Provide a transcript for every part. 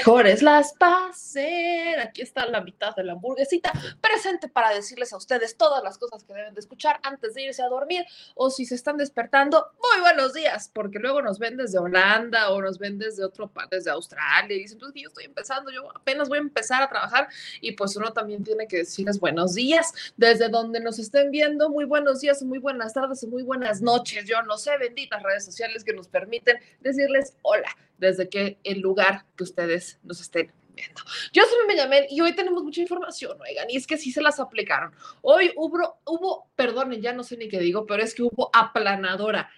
Mejores las. Está la mitad de la hamburguesita presente para decirles a ustedes todas las cosas que deben de escuchar antes de irse a dormir o si se están despertando, muy buenos días, porque luego nos ven desde Holanda o nos ven desde otro país, desde Australia y dicen, pues yo estoy empezando, yo apenas voy a empezar a trabajar y pues uno también tiene que decirles buenos días. Desde donde nos estén viendo, muy buenos días, muy buenas tardes, muy buenas noches, yo no sé, benditas redes sociales que nos permiten decirles hola desde que el lugar que ustedes nos estén Yo soy Benjamín y hoy tenemos mucha información, oigan, y es que sí se las aplicaron. Hoy hubo, hubo, perdonen, ya no sé ni qué digo, pero es que hubo aplanadora,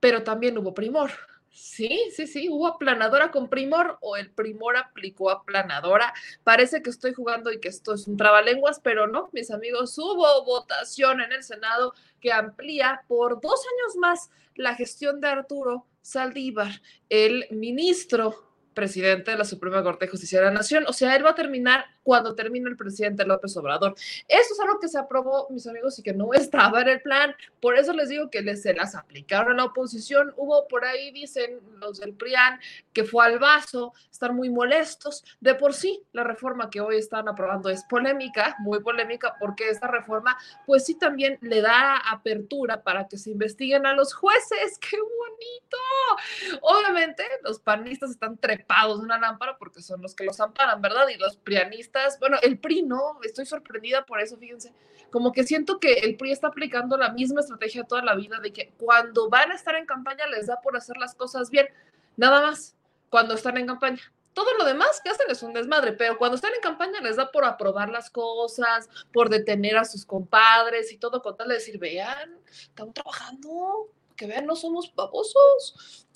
pero también hubo primor. Sí, sí, sí, hubo aplanadora con primor o el primor aplicó aplanadora. Parece que estoy jugando y que esto es un trabalenguas, pero no, mis amigos, hubo votación en el Senado que amplía por dos años más la gestión de Arturo Saldívar, el ministro presidente de la Suprema Corte de Justicia de la Nación. O sea, él va a terminar cuando termine el presidente López Obrador. Eso es algo que se aprobó, mis amigos, y que no estaba en el plan. Por eso les digo que les, se las aplicaron a la oposición. Hubo por ahí, dicen los del PRIAN, que fue al vaso, están muy molestos. De por sí, la reforma que hoy están aprobando es polémica, muy polémica, porque esta reforma, pues sí, también le da apertura para que se investiguen a los jueces. ¡Qué bonito! Obviamente, los panistas están trepados de una lámpara porque son los que los amparan, ¿verdad? Y los prianistas, bueno, el PRI no, estoy sorprendida por eso, fíjense, como que siento que el PRI está aplicando la misma estrategia toda la vida de que cuando van a estar en campaña les da por hacer las cosas bien, nada más, cuando están en campaña. Todo lo demás que hacen es un desmadre, pero cuando están en campaña les da por aprobar las cosas, por detener a sus compadres y todo con tal de decir, vean, estamos trabajando, que vean, no somos babosos.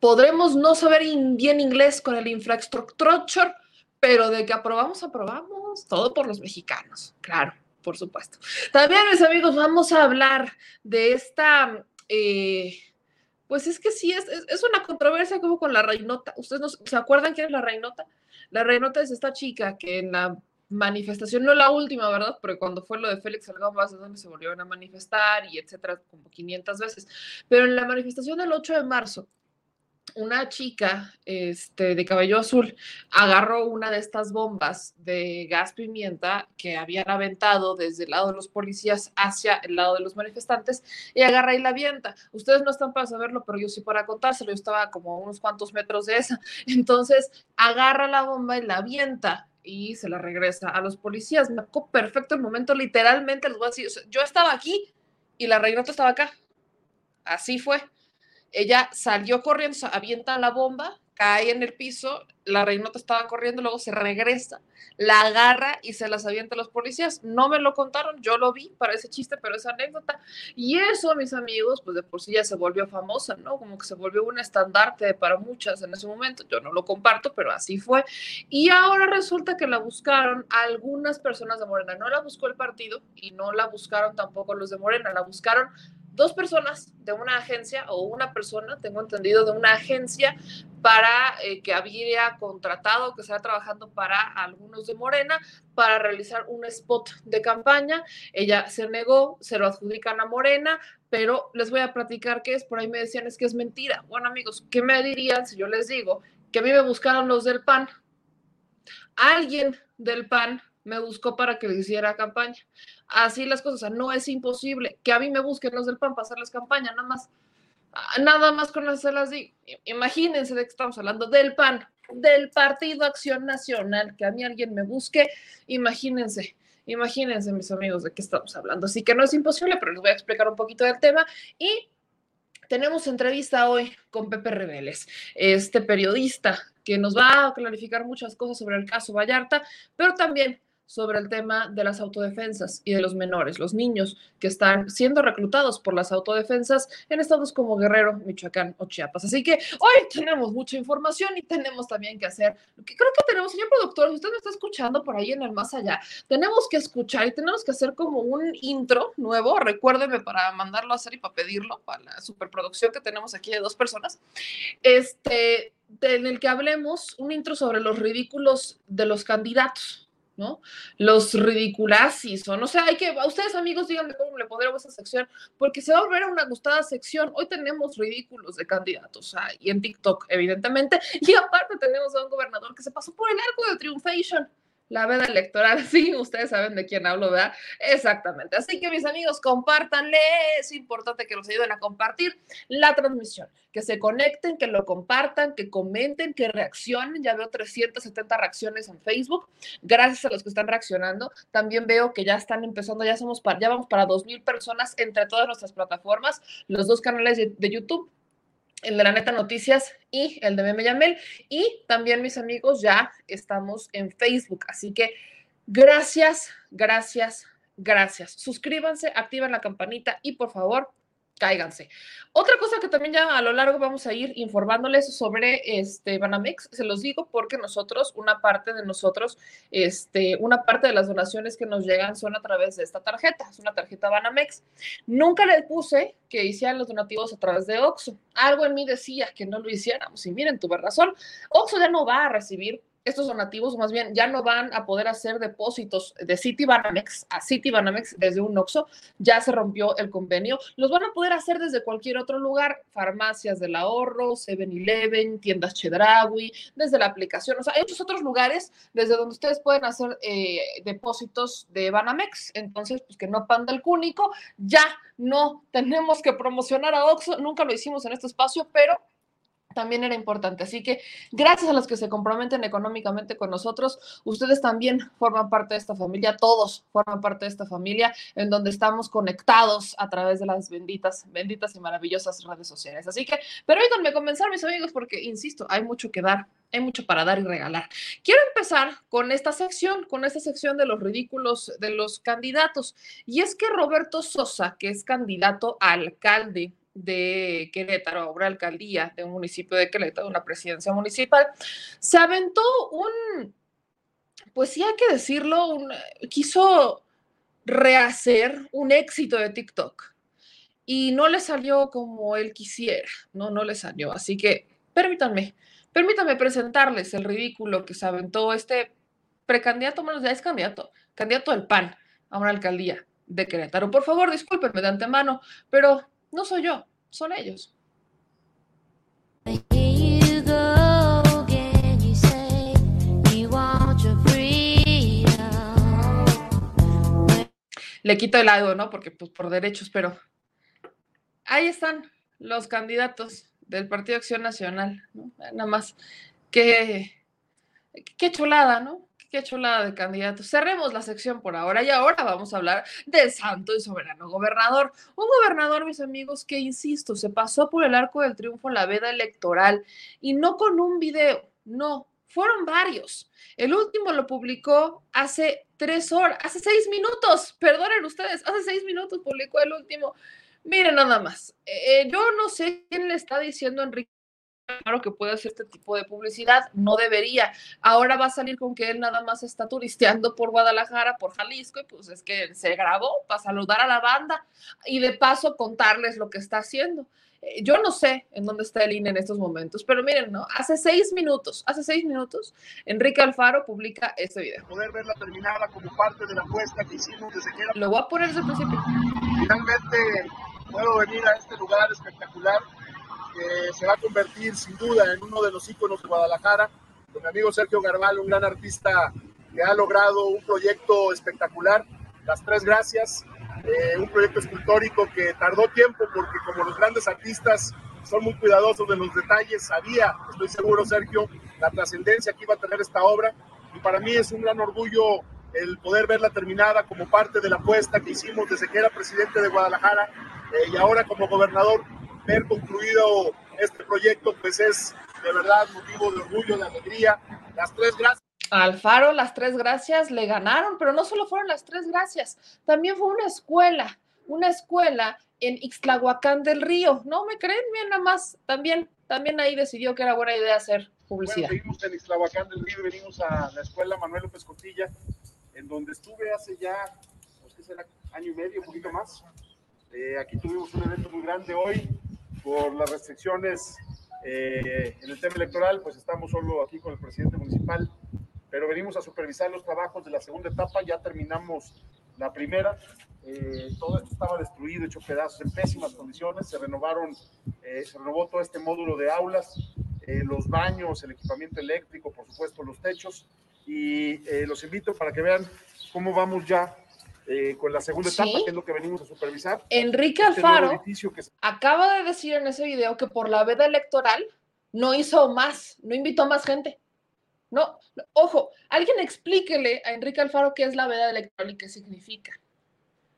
Podremos no saber in bien inglés con el infrastructure, pero de que aprobamos, aprobamos. Todo por los mexicanos, claro, por supuesto. También, mis amigos, vamos a hablar de esta. Eh, pues es que sí, es, es, es, una controversia como con la reinota. ¿Ustedes no, se acuerdan quién es la reinota? La reinota es esta chica que en la manifestación, no la última, ¿verdad? Porque cuando fue lo de Félix Salgado Vázquez, donde se volvieron a manifestar y etcétera, como 500 veces. Pero en la manifestación del 8 de marzo, una chica este, de cabello azul agarró una de estas bombas de gas pimienta que habían aventado desde el lado de los policías hacia el lado de los manifestantes y agarra y la avienta. Ustedes no están para saberlo, pero yo sí para contárselo. Yo estaba como unos cuantos metros de esa. Entonces agarra la bomba y la avienta y se la regresa a los policías. Me tocó perfecto el momento, literalmente les voy yo estaba aquí y la reinota estaba acá. Así fue. Ella salió corriendo, avienta la bomba, cae en el piso, la reinota estaba corriendo, luego se regresa, la agarra y se las avienta a los policías. No me lo contaron, yo lo vi para ese chiste, pero esa anécdota. Y eso, mis amigos, pues de por sí ya se volvió famosa, ¿no? Como que se volvió un estandarte para muchas en ese momento. Yo no lo comparto, pero así fue. Y ahora resulta que la buscaron algunas personas de Morena. No la buscó el partido y no la buscaron tampoco los de Morena, la buscaron dos personas de una agencia o una persona, tengo entendido, de una agencia para eh, que había contratado, que estaba trabajando para algunos de Morena para realizar un spot de campaña. Ella se negó, se lo adjudican a Morena, pero les voy a platicar qué es. Por ahí me decían es que es mentira. Bueno, amigos, ¿qué me dirían si yo les digo que a mí me buscaron los del PAN? Alguien del PAN me buscó para que le hiciera campaña. Así las cosas, no es imposible que a mí me busquen los del PAN para hacerles campaña, nada más. Ah, nada más con las las. Imagínense de que estamos hablando del PAN, del Partido Acción Nacional, que a mí alguien me busque, imagínense. Imagínense, mis amigos, de qué estamos hablando. Así que no es imposible, pero les voy a explicar un poquito del tema. Y tenemos entrevista hoy con Pepe Reveles, este periodista que nos va a clarificar muchas cosas sobre el caso Vallarta, pero también sobre el tema de las autodefensas y de los menores, los niños que están siendo reclutados por las autodefensas en estados como Guerrero, Michoacán o Chiapas. Así que hoy tenemos mucha información y tenemos también que hacer, creo que tenemos, señor productor, si usted me está escuchando por ahí en el más allá, tenemos que escuchar y tenemos que hacer como un intro nuevo, recuérdeme para mandarlo a hacer y para pedirlo, para la superproducción que tenemos aquí de dos personas, este, en el que hablemos un intro sobre los ridículos de los candidatos ¿no? Los ridiculasis, o no sé, hay que, a ustedes amigos, díganme cómo le pondremos esa sección, porque se va a volver una gustada sección. Hoy tenemos ridículos de candidatos, y en TikTok, evidentemente, y aparte tenemos a un gobernador que se pasó por el arco de Triumphation la veda electoral, sí, ustedes saben de quién hablo, ¿verdad? Exactamente. Así que mis amigos, compártanle, es importante que nos ayuden a compartir la transmisión, que se conecten, que lo compartan, que comenten, que reaccionen. Ya veo 370 reacciones en Facebook. Gracias a los que están reaccionando. También veo que ya están empezando, ya somos para, ya vamos para 2000 personas entre todas nuestras plataformas, los dos canales de YouTube el de la neta noticias y el de Meme Yamel. Y también, mis amigos, ya estamos en Facebook. Así que gracias, gracias, gracias. Suscríbanse, activen la campanita y por favor, cáiganse. Otra cosa que también ya a lo largo vamos a ir informándoles sobre este Banamex, se los digo porque nosotros, una parte de nosotros, este, una parte de las donaciones que nos llegan son a través de esta tarjeta, es una tarjeta Banamex. Nunca le puse que hicieran los donativos a través de Oxxo. Algo en mí decía que no lo hiciéramos y miren, tuve razón. Oxxo ya no va a recibir estos donativos más bien ya no van a poder hacer depósitos de Citibanamex a Citibanamex desde un OXO, ya se rompió el convenio, los van a poder hacer desde cualquier otro lugar, farmacias del ahorro, 7-Eleven, tiendas Chedraui, desde la aplicación, o sea, hay muchos otros lugares desde donde ustedes pueden hacer eh, depósitos de Banamex, entonces, pues que no panda el cúnico, ya no tenemos que promocionar a OXO, nunca lo hicimos en este espacio, pero también era importante. Así que gracias a los que se comprometen económicamente con nosotros, ustedes también forman parte de esta familia, todos forman parte de esta familia en donde estamos conectados a través de las benditas, benditas y maravillosas redes sociales. Así que, pero me comenzar, mis amigos, porque, insisto, hay mucho que dar, hay mucho para dar y regalar. Quiero empezar con esta sección, con esta sección de los ridículos de los candidatos. Y es que Roberto Sosa, que es candidato a alcalde de Querétaro, una alcaldía de un municipio de Querétaro, una presidencia municipal, se aventó un, pues sí hay que decirlo, quiso rehacer un éxito de TikTok y no le salió como él quisiera, no, no le salió. Así que permítanme, permítanme presentarles el ridículo que se aventó este precandidato, menos ya es candidato, candidato del PAN a una alcaldía de Querétaro. Por favor, discúlpenme de antemano, pero no soy yo, son ellos. Le quito el lado, ¿no? Porque pues por derechos, pero ahí están los candidatos del Partido Acción Nacional, ¿no? Nada más. Qué, qué chulada, ¿no? Qué chulada de candidatos. Cerremos la sección por ahora y ahora vamos a hablar del santo y soberano gobernador. Un gobernador, mis amigos, que, insisto, se pasó por el arco del triunfo la veda electoral y no con un video, no, fueron varios. El último lo publicó hace tres horas, hace seis minutos, perdonen ustedes, hace seis minutos publicó el último. Miren nada más, eh, yo no sé quién le está diciendo a Enrique claro que puede hacer este tipo de publicidad, no debería. Ahora va a salir con que él nada más está turisteando por Guadalajara, por Jalisco, y pues es que se grabó para saludar a la banda y de paso contarles lo que está haciendo. Eh, yo no sé en dónde está el INE en estos momentos, pero miren, ¿no? Hace seis minutos, hace seis minutos, Enrique Alfaro publica este video. Poder verla terminada como parte de la apuesta que hicimos desde que era... Lo voy a poner desde el principio. Finalmente puedo venir a este lugar espectacular que se va a convertir sin duda en uno de los íconos de Guadalajara, con mi amigo Sergio Garbal, un gran artista que ha logrado un proyecto espectacular, Las Tres Gracias, eh, un proyecto escultórico que tardó tiempo porque como los grandes artistas son muy cuidadosos de los detalles, sabía, estoy seguro Sergio, la trascendencia que iba a tener esta obra. Y para mí es un gran orgullo el poder verla terminada como parte de la apuesta que hicimos desde que era presidente de Guadalajara eh, y ahora como gobernador ver concluido este proyecto, pues es de verdad motivo de orgullo, de alegría. Las tres gracias. Alfaro, las tres gracias le ganaron, pero no solo fueron las tres gracias, también fue una escuela, una escuela en Ixtlahuacán del Río. No me creen, bien nada más, también, también ahí decidió que era buena idea hacer publicidad. Bueno, seguimos en Ixtlahuacán del Río, venimos a la escuela Manuel López Cotilla, en donde estuve hace ya, pues qué será, año y medio, un poquito más. Eh, aquí tuvimos un evento muy grande hoy, por las restricciones eh, en el tema electoral, pues estamos solo aquí con el presidente municipal, pero venimos a supervisar los trabajos de la segunda etapa, ya terminamos la primera, eh, todo esto estaba destruido, hecho pedazos en pésimas condiciones, se renovaron, eh, se renovó todo este módulo de aulas, los baños, el equipamiento eléctrico, por supuesto los techos, y los invito para que vean cómo vamos ya eh, con la segunda etapa, que es lo que venimos a supervisar. Enrique este Alfaro acaba de decir en ese video que por la veda electoral no hizo más, no invitó más gente. No, ojo, alguien explíquele a Enrique Alfaro qué es la veda electoral y qué significa.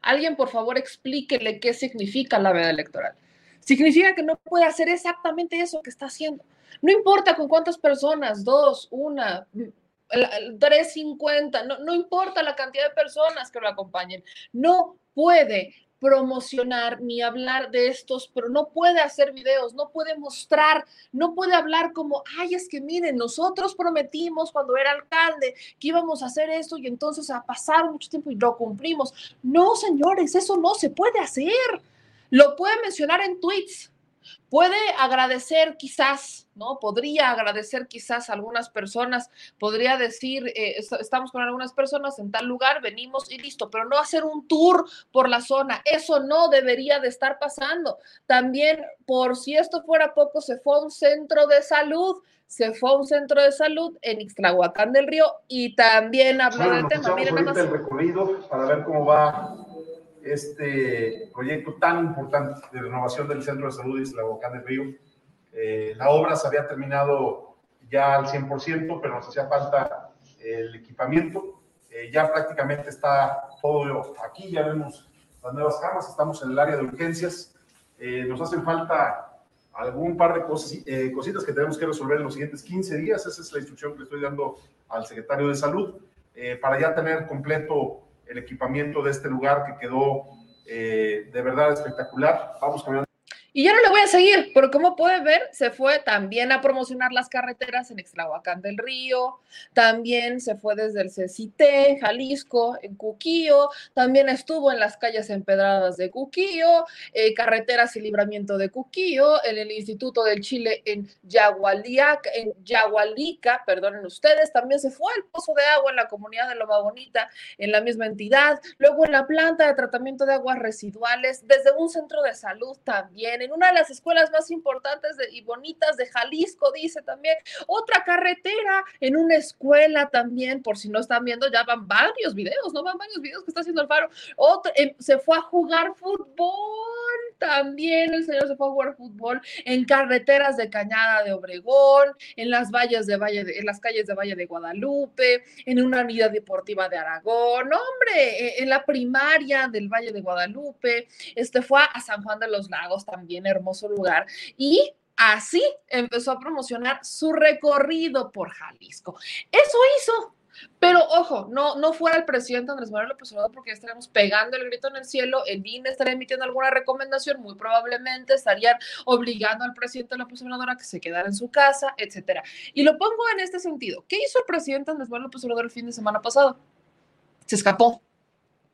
Alguien, por favor, explíquele qué significa la veda electoral. Significa que no puede hacer exactamente eso que está haciendo. No importa con cuántas personas, dos, una, 350, no, no importa la cantidad de personas que lo acompañen, no puede promocionar ni hablar de estos, pero no puede hacer videos, no puede mostrar, no puede hablar como, ay, es que miren, nosotros prometimos cuando era alcalde que íbamos a hacer esto y entonces ha pasado mucho tiempo y lo cumplimos. No, señores, eso no se puede hacer. Lo puede mencionar en tweets, puede agradecer quizás, ¿no? Podría agradecer quizás a algunas personas, podría decir, eh, estamos con algunas personas en tal lugar, venimos y listo, pero no hacer un tour por la zona, eso no debería de estar pasando. También, por si esto fuera poco, se fue a un centro de salud, se fue a un centro de salud en Ixtlahuacán del Río y también habló del tema. Miren el recorrido para ver cómo va este proyecto tan importante de renovación del Centro de Salud Isla Bocán del Río. Eh, la obra se había terminado ya al 100%, pero nos hacía falta el equipamiento. Eh, ya prácticamente está todo aquí, ya vemos las nuevas camas, estamos en el área de urgencias. Eh, nos hacen falta algún par de cosas, cositas que tenemos que resolver en los siguientes 15 días. Esa es la instrucción que le estoy dando al secretario de Salud para ya tener completo el equipamiento de este lugar que quedó eh, de verdad espectacular. Vamos caminando y yo no le voy a seguir, pero como puede ver, se fue también a promocionar las carreteras en Extlahuacán del Río, también se fue desde el CECITE, Jalisco, en Cuquío, también estuvo en las calles empedradas de Cuquío, eh, carreteras y libramiento de Cuquío, en el Instituto del Chile en Yagualiaca, en Yagualica, perdonen ustedes, también se fue al pozo de agua en la comunidad de Loma Bonita, en la misma entidad, luego en la planta de tratamiento de aguas residuales, desde un centro de salud también, en una de las escuelas más importantes y bonitas de Jalisco, dice también. Otra carretera en una escuela también, por si no están viendo, ya van varios videos, ¿no? Van varios videos que está haciendo Alfaro. Otro, em, se fue a jugar fútbol también, el señor se fue a jugar fútbol en carreteras de Cañada de Obregón, en las valles de Valle en las calles de Valle de Guadalupe, en una unidad deportiva de Aragón, hombre, e, en la primaria del Valle de Guadalupe, este fue a San Juan de los Lagos, también hermoso lugar, y así empezó a promocionar su recorrido por Jalisco. Eso hizo pero ojo, no, no fuera el presidente Andrés Manuel López Obrador porque estaremos pegando el grito en el cielo, el INE estaría emitiendo alguna recomendación, muy probablemente estarían obligando al presidente López Obrador a que se quedara en su casa, etcétera. Y lo pongo en este sentido. ¿Qué hizo el presidente Andrés Manuel López Obrador el fin de semana pasado? Se escapó.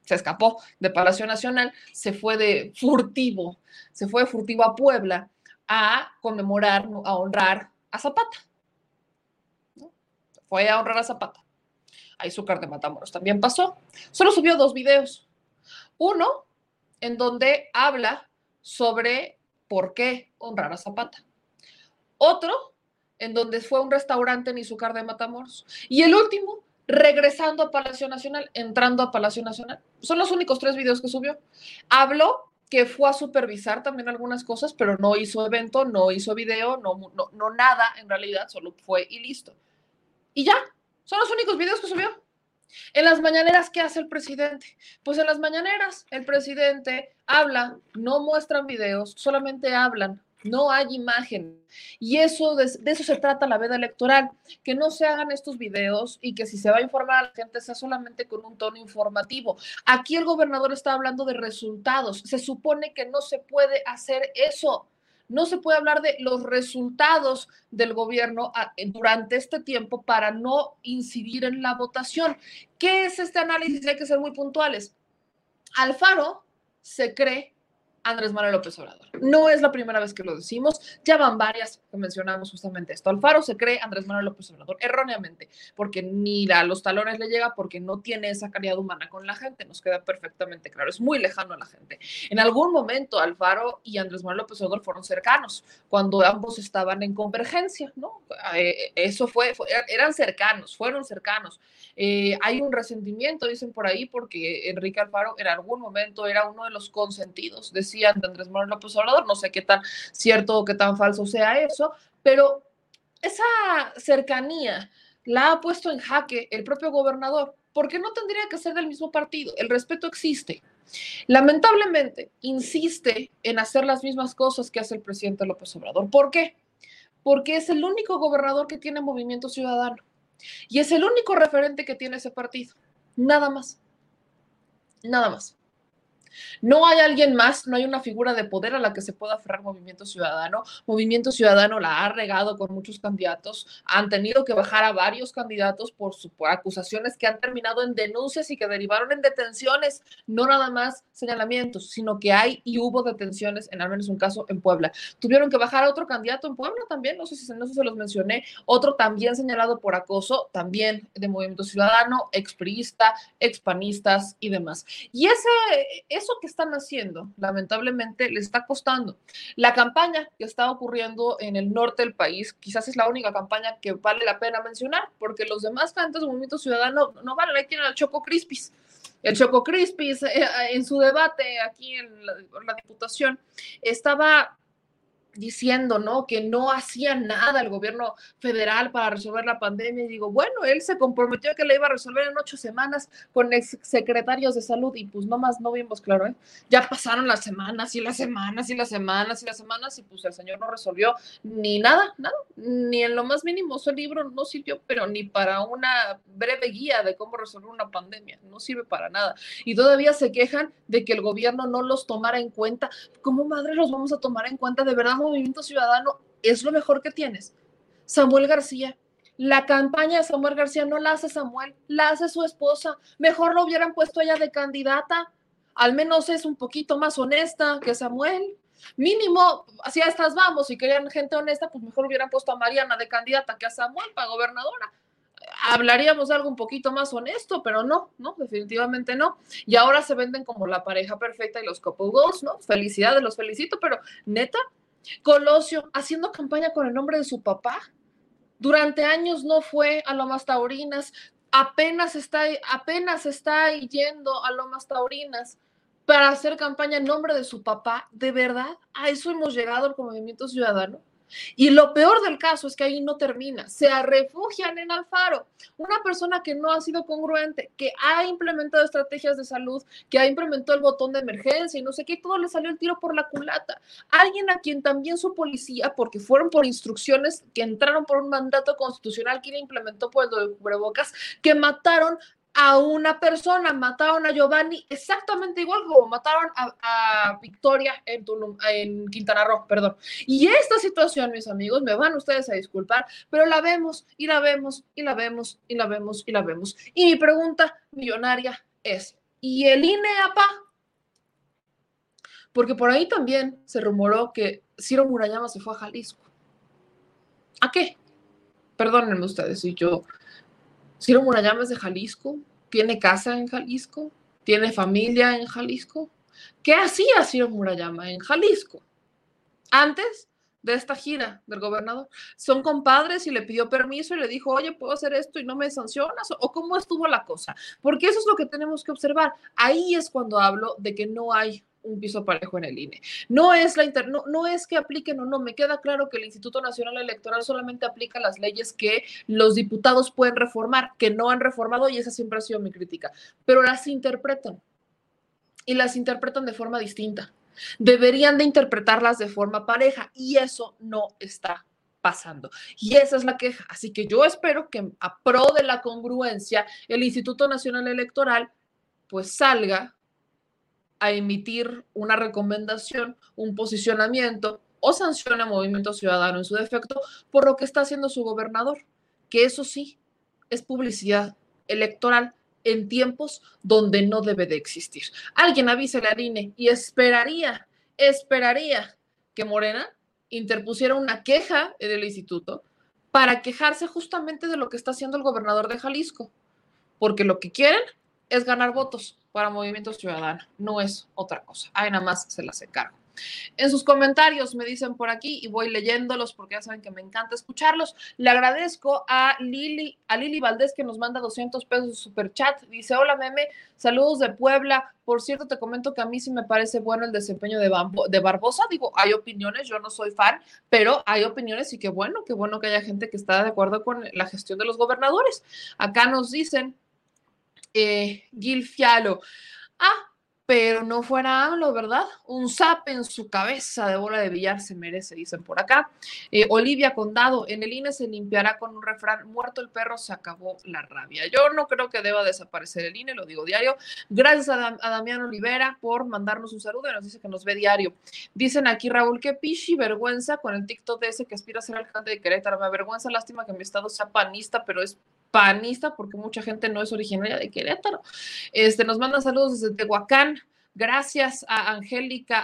Se escapó de Palacio Nacional, se fue de furtivo, se fue de furtivo a Puebla a conmemorar, a honrar a Zapata. Fue a honrar a Zapata a Izúcar de Matamoros. También pasó. Solo subió dos videos. Uno en donde habla sobre por qué honrar a Zapata. Otro en donde fue un restaurante en Izúcar de Matamoros. Y el último, regresando a Palacio Nacional, entrando a Palacio Nacional. Son los únicos tres videos que subió. Habló que fue a supervisar también algunas cosas, pero no hizo evento, no hizo video, no, no, nada en realidad, solo fue y listo. Y ya, son los únicos videos que subió. En las mañaneras, ¿qué hace el presidente? Pues en las mañaneras el presidente habla, no muestran videos, solamente hablan, no hay imagen. Y eso de, eso se trata la veda electoral, que no se hagan estos videos y que si se va a informar a la gente sea solamente con un tono informativo. Aquí el gobernador está hablando de resultados. Se supone que no se puede hacer eso no se puede hablar de los resultados del gobierno durante este tiempo para no incidir en la votación. ¿Qué es este análisis? Hay que ser muy puntuales. Alfaro se cree Andrés Manuel López Obrador. No es la primera vez que lo decimos, ya van varias que mencionamos justamente esto. Alfaro se cree Andrés Manuel López Obrador erróneamente, porque ni a los talones le llega, porque no tiene esa calidad humana con la gente, nos queda perfectamente claro, es muy lejano a la gente. En algún momento Alfaro y Andrés Manuel López Obrador fueron cercanos, cuando ambos estaban en convergencia, ¿no? Eh, eso fue, eran cercanos, fueron cercanos. Eh, hay un resentimiento, dicen por ahí, porque Enrique Alfaro en algún momento era uno de los consentidos, decía de Andrés Manuel López Obrador, no sé qué tan cierto o qué tan falso sea eso, pero esa cercanía la ha puesto en jaque el propio gobernador, porque no tendría que ser del mismo partido, el respeto existe. Lamentablemente, insiste en hacer las mismas cosas que hace el presidente López Obrador. ¿Por qué? Porque es el único gobernador que tiene movimiento ciudadano y es el único referente que tiene ese partido. Nada más. Nada más. No hay alguien más, no hay una figura de poder a la que se pueda aferrar Movimiento Ciudadano. Movimiento Ciudadano la ha regado con muchos candidatos, han tenido que bajar a varios candidatos por, acusaciones que han terminado en denuncias y que derivaron en detenciones, no nada más señalamientos, sino que hay y hubo detenciones en al menos un caso en Puebla. Tuvieron que bajar a otro candidato en Puebla también, no sé si no sé si se los mencioné, otro también señalado por acoso, también de Movimiento Ciudadano, expriista, expanistas y demás. Y ese, eso que están haciendo, lamentablemente, le está costando. La campaña que está ocurriendo en el norte del país, quizás es la única campaña que vale la pena mencionar, porque los demás cantos del Movimiento Ciudadano no valen. Ahí tienen al Choco Crispis. El Choco Crispis, eh, en su debate aquí en la, en la Diputación, estaba diciendo, ¿no? Que no hacía nada el gobierno federal para resolver la pandemia. Y digo, bueno, él se comprometió que le iba a resolver en ocho semanas con ex secretarios de salud y pues no más no vimos claro, ¿eh? Ya pasaron las semanas y las semanas y las semanas y las semanas y pues el señor no resolvió ni nada, nada, ni en lo más mínimo. Su libro no sirvió, pero ni para una breve guía de cómo resolver una pandemia, no sirve para nada. Y todavía se quejan de que el gobierno no los tomara en cuenta. ¿Cómo madre los vamos a tomar en cuenta? De verdad, Movimiento Ciudadano es lo mejor que tienes. Samuel García, la campaña de Samuel García no la hace Samuel, la hace su esposa. Mejor lo hubieran puesto ella de candidata. Al menos es un poquito más honesta que Samuel. Mínimo, así a estas vamos, si querían gente honesta, pues mejor hubieran puesto a Mariana de candidata que a Samuel para gobernadora. hablaríamos de algo un poquito más honesto, pero no, no, definitivamente no. Y ahora se venden como la pareja perfecta y los couple goals, ¿no? Felicidades, los felicito, pero neta, Colosio haciendo campaña con el nombre de su papá. Durante años no fue a Lomas Taurinas, apenas está, apenas está yendo a Lomas Taurinas para hacer campaña en nombre de su papá. ¿De verdad? ¿A eso hemos llegado al movimiento ciudadano? Y lo peor del caso es que ahí no termina. Se refugian en Alfaro. Una persona que no ha sido congruente, que ha implementado estrategias de salud, que ha implementado el botón de emergencia y no sé qué, todo le salió el tiro por la culata. Alguien a quien también su policía, porque fueron por instrucciones que entraron por un mandato constitucional que implementó por el de cubrebocas, que mataron a una persona, mataron a Giovanni exactamente igual como mataron a, Victoria en, en Quintana Roo, perdón. Y esta situación, mis amigos, me van ustedes a disculpar, pero la vemos y la vemos y la vemos y la vemos y la vemos. Y mi pregunta millonaria es, ¿y el INEAPA? Porque por ahí también se rumoró que Ciro Murayama se fue a Jalisco. ¿A qué? Perdónenme ustedes si yo Ciro Murayama es de Jalisco, tiene casa en Jalisco, tiene familia en Jalisco. ¿Qué hacía Ciro Murayama en Jalisco? Antes de esta gira del gobernador. Son compadres y le pidió permiso y le dijo, oye, puedo hacer esto y no me sancionas, o cómo estuvo la cosa. Porque eso es lo que tenemos que observar. Ahí es cuando hablo de que no hay un piso parejo en el INE. No es, la inter, no, es que apliquen o no, me queda claro que el Instituto Nacional Electoral solamente aplica las leyes que los diputados pueden reformar, que no han reformado y esa siempre ha sido mi crítica, pero las interpretan y las interpretan de forma distinta. Deberían de interpretarlas de forma pareja y eso no está pasando. Y esa es la queja. Así que yo espero que a pro de la congruencia, el Instituto Nacional Electoral pues salga a emitir una recomendación, un posicionamiento o sancione a Movimiento Ciudadano en su defecto por lo que está haciendo su gobernador, que eso sí es publicidad electoral en tiempos donde no debe de existir. Alguien avise a INE y esperaría, esperaría que Morena interpusiera una queja en el instituto para quejarse justamente de lo que está haciendo el gobernador de Jalisco, porque lo que quieren es ganar votos para Movimiento Ciudadano, no es otra cosa. Ahí nada más se las encargo. En sus comentarios me dicen por aquí y voy leyéndolos porque ya saben que me encanta escucharlos. Le agradezco a Lili, a Lili Valdés que nos manda 200 pesos de super chat. Dice, hola meme, saludos de Puebla. Por cierto, te comento que a mí sí me parece bueno el desempeño de, de Barbosa. Digo, hay opiniones, yo no soy fan, pero hay opiniones y qué bueno, qué bueno que haya gente que está de acuerdo con la gestión de los gobernadores. Acá nos dicen, eh, Gil Fialo. Ah, pero no fuera AMLO, ¿verdad? Un zap en su cabeza de bola de billar se merece, dicen por acá. Eh, Olivia Condado, en el INE se limpiará con un refrán, muerto el perro, se acabó la rabia. Yo no creo que deba desaparecer el INE, lo digo diario. Gracias a, Damián Olivera por mandarnos un saludo y nos dice que nos ve diario. Dicen aquí, Raúl, que pichi, vergüenza con el TikTok de ese que aspira a ser alcalde de Querétaro. Me avergüenza, lástima que mi estado sea panista, pero es panista, porque mucha gente no es originaria de Querétaro. Este, nos manda saludos desde Tehuacán. Gracias a Angélica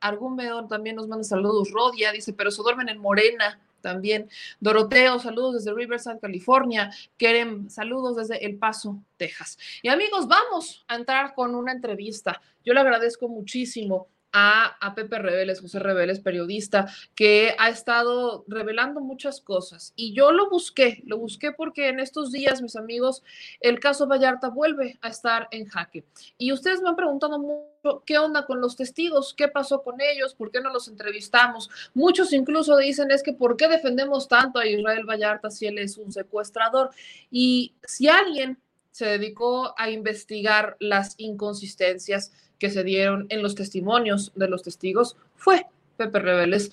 Argumedor, también nos manda saludos. Rodia dice, pero se duermen en Morena también. Doroteo, saludos desde Riverside, California. Kerem, saludos desde El Paso, Texas. Y amigos, vamos a entrar con una entrevista. Yo le agradezco muchísimo a, Pepe Reveles, José Reveles, periodista, que ha estado revelando muchas cosas. Y yo lo busqué, lo busqué porque en estos días, mis amigos, el caso Vallarta vuelve a estar en jaque. Y ustedes me han preguntado mucho qué onda con los testigos, qué pasó con ellos, por qué no los entrevistamos. Muchos incluso dicen es que por qué defendemos tanto a Israel Vallarta si él es un secuestrador. Y si alguien se dedicó a investigar las inconsistencias, que se dieron en los testimonios de los testigos fue Pepe Reveles.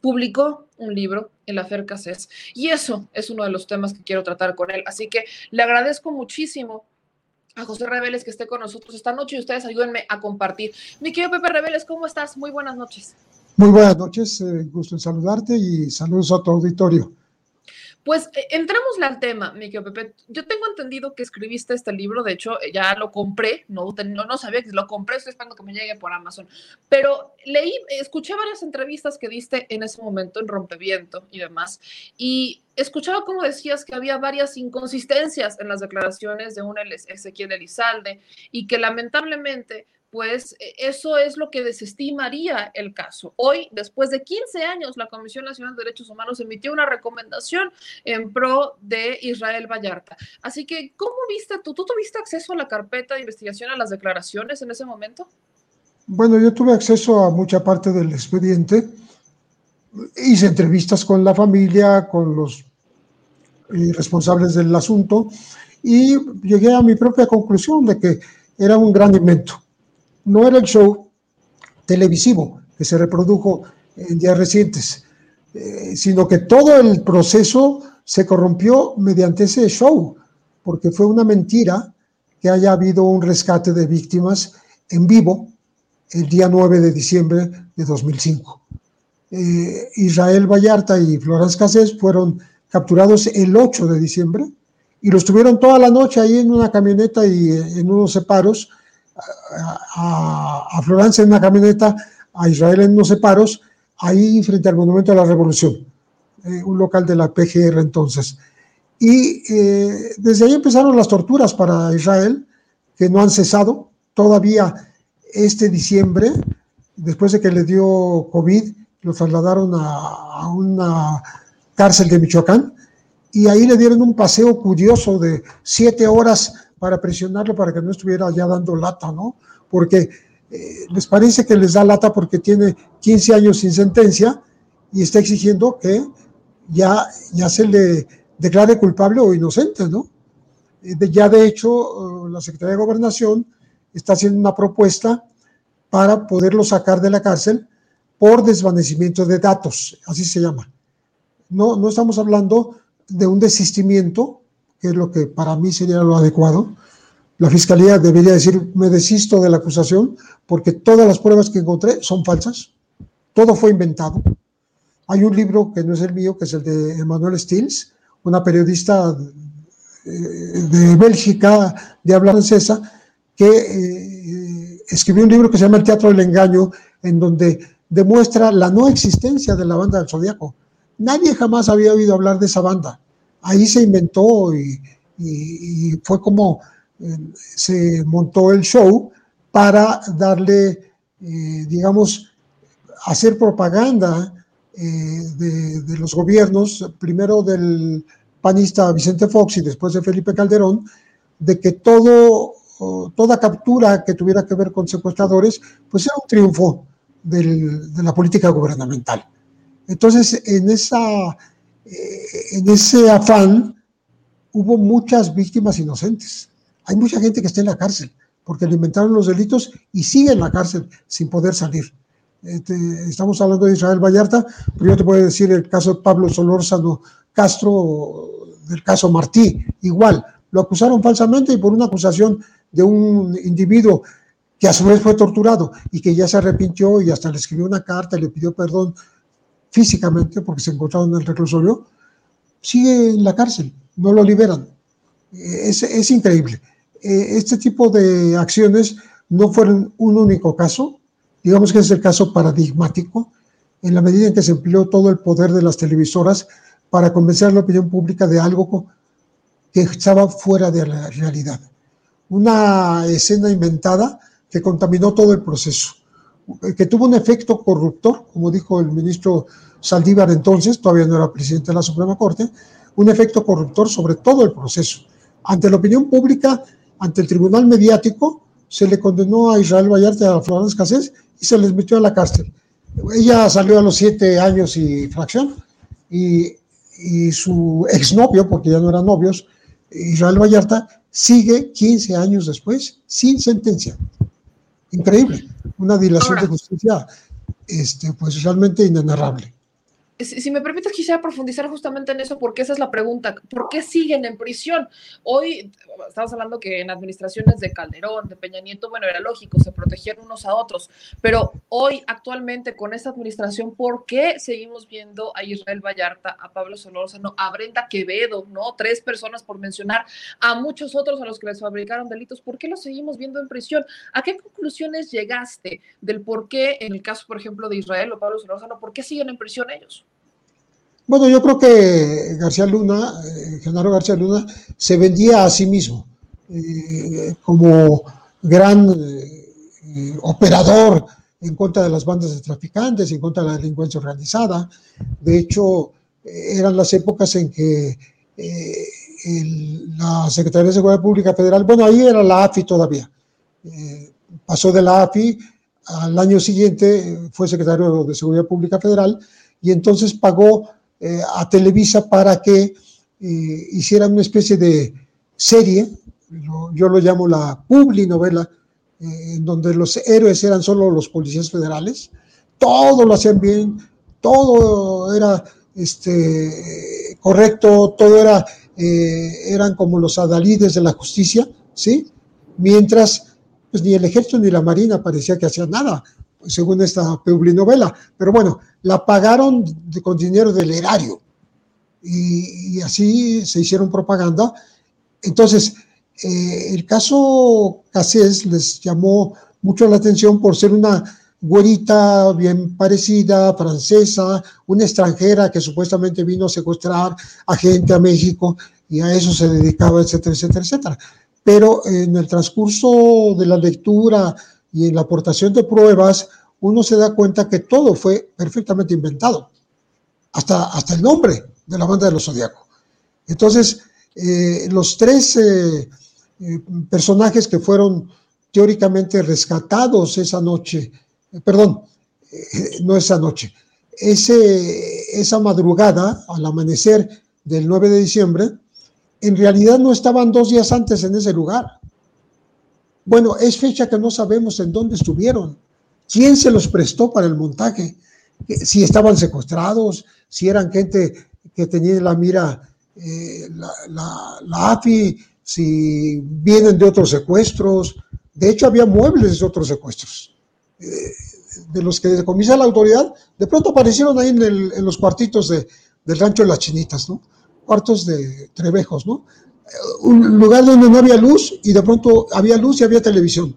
Publicó un libro, El Afer Casés, y eso es uno de los temas que quiero tratar con él. Así que le agradezco muchísimo a José Reveles que esté con nosotros esta noche y ustedes ayúdenme a compartir. Mi querido Pepe Reveles, ¿cómo estás? Muy buenas noches. Muy buenas noches, eh, gusto en saludarte y saludos a tu auditorio. Pues eh, al tema, mi Pepe. Yo tengo entendido que escribiste este libro, de hecho, eh, ya lo compré, no, no, no sabía que lo compré, estoy esperando que me llegue por Amazon. Pero leí, escuché varias entrevistas que diste en ese momento en Rompeviento y demás, y escuchaba como decías que había varias inconsistencias en las declaraciones de un Ezequiel Elizalde y que lamentablemente pues e, eso es lo que desestimaría el caso. Hoy, después de 15 años, la Comisión Nacional de Derechos Humanos emitió una recomendación en pro de Israel Vallarta. Así que, ¿cómo viste tú? ¿Tú tuviste acceso a la carpeta de investigación, a las declaraciones en ese momento? Bueno, yo tuve acceso a mucha parte del expediente. Hice entrevistas con la familia, con los eh, responsables del asunto y llegué a mi propia conclusión de que era un gran invento no era el show televisivo que se reprodujo en días recientes, eh, sino que todo el proceso se corrompió mediante ese show, porque fue una mentira que haya habido un rescate de víctimas en vivo el día 9 de diciembre de 2005. Eh, Israel Vallarta y Florence Cassés fueron capturados el 8 de diciembre y los tuvieron toda la noche ahí en una camioneta y en unos separos a, a, Florencia en una camioneta, a Israel en unos separos, ahí frente al Monumento a la Revolución, eh, un local de la PGR entonces. Y eh, desde ahí empezaron las torturas para Israel, que no han cesado. Todavía este diciembre, después de que le dio COVID, lo trasladaron a, a una cárcel de Michoacán y ahí le dieron un paseo curioso de siete horas para presionarlo para que no estuviera ya dando lata, ¿no? Porque eh, les parece que les da lata porque tiene 15 años sin sentencia y está exigiendo que ya, ya se le declare culpable o inocente, ¿no? Eh, ya de hecho, eh, la Secretaría de Gobernación está haciendo una propuesta para poderlo sacar de la cárcel por desvanecimiento de datos, así se llama. No, no estamos hablando de un desistimiento, que es lo que para mí sería lo adecuado, la fiscalía debería decir, me desisto de la acusación porque todas las pruebas que encontré son falsas, todo fue inventado. Hay un libro que no es el mío, que es el de Emmanuel Stills, una periodista eh, de Bélgica de habla francesa, que eh, escribió un libro que se llama El Teatro del Engaño, en donde demuestra la no existencia de la banda del Zodíaco. Nadie jamás había oído hablar de esa banda ahí se inventó y, fue como eh, se montó el show para darle, eh, digamos, hacer propaganda eh, de, los gobiernos, primero del panista Vicente Fox y después de Felipe Calderón, de que todo, toda captura que tuviera que ver con secuestradores, pues era un triunfo de la política gubernamental. Entonces, en esa en ese afán hubo muchas víctimas inocentes. Hay mucha gente que está en la cárcel porque le inventaron los delitos y sigue en la cárcel sin poder salir. Este, estamos hablando de Israel Vallarta, pero yo te puedo decir el caso de Pablo Solórzano Castro, del caso Martí, igual, lo acusaron falsamente y por una acusación de un individuo que a su vez fue torturado y que ya se arrepintió y hasta le escribió una carta y le pidió perdón físicamente, porque se encontraba en el reclusorio, sigue en la cárcel, no lo liberan. Es, es increíble. Eh, este tipo de acciones no fueron un único caso, digamos que es el caso paradigmático, en la medida en que se empleó todo el poder de las televisoras para convencer a la opinión pública de algo que estaba fuera de la realidad. Una escena inventada que contaminó todo el proceso que tuvo un efecto corruptor, como dijo el ministro Saldívar entonces, todavía no era presidente de la Suprema Corte, un efecto corruptor sobre todo el proceso. Ante la opinión pública, ante el tribunal mediático, se le condenó a Israel Vallarta a Florence Cassés y se les metió a la cárcel. Ella salió a los siete años y fracción y, y su exnovio, porque ya no eran novios, Israel Vallarta, sigue 15 años después sin sentencia. Increíble una dilación de justicia este, pues realmente inenarrable. Si, me permites, quisiera profundizar justamente en eso, porque esa es la pregunta. ¿Por qué siguen en prisión? Hoy estamos hablando que en administraciones de Calderón, de Peña Nieto, bueno, era lógico, se protegían unos a otros, pero hoy, actualmente, con esta administración, ¿por qué seguimos viendo a Israel Vallarta, a Pablo Solórzano, a Brenda Quevedo, ¿no? Tres personas por mencionar, a muchos otros a los que les fabricaron delitos, ¿por qué los seguimos viendo en prisión? ¿A qué conclusiones llegaste del por qué, en el caso, por ejemplo, de Israel o Pablo Solórzano, por qué siguen en prisión ellos? Bueno, yo creo que García Luna, eh, Genaro García Luna, se vendía a sí mismo eh, como gran eh, operador en contra de las bandas de traficantes, en contra de la delincuencia organizada. De hecho, eran las épocas en que la Secretaría de Seguridad Pública Federal, bueno, ahí era la AFI todavía, pasó de la AFI al año siguiente, fue secretario de Seguridad Pública Federal y entonces pagó eh, a Televisa para que eh, hicieran una especie de serie, yo lo llamo la publi novela, eh, en donde los héroes eran solo los policías federales, todo lo hacían bien, todo era este, correcto, todo era, eran como los adalides de la justicia, ¿sí? Mientras, pues ni el ejército ni la marina parecía que hacían nada, según esta novela. Pero bueno, la pagaron con dinero del erario y, así se hicieron propaganda. Entonces, eh, el caso Cassés les llamó mucho la atención por ser una güerita bien parecida, francesa, una extranjera que supuestamente vino a secuestrar a gente a México y a eso se dedicaba, etcétera, etcétera, etcétera. Pero en el transcurso de la lectura y en la aportación de pruebas, uno se da cuenta que todo fue perfectamente inventado, hasta, hasta el nombre de la banda de los Zodíacos. Entonces, eh, los tres eh, eh, personajes que fueron teóricamente rescatados esa noche, perdón, no esa noche, ese, esa madrugada, al amanecer del 9 de diciembre, en realidad no estaban dos días antes en ese lugar. Bueno, es fecha que no sabemos en dónde estuvieron, quién se los prestó para el montaje, si estaban secuestrados, si eran gente que tenía la mira eh, la, AFI, si vienen de otros secuestros. De hecho, había muebles de otros secuestros. Eh, de los que decomisa la autoridad, de pronto aparecieron ahí en, los cuartitos de, del rancho de las chinitas, ¿no? Cuartos de trebejos, ¿no? Un lugar donde no había luz y de pronto había luz y había televisión.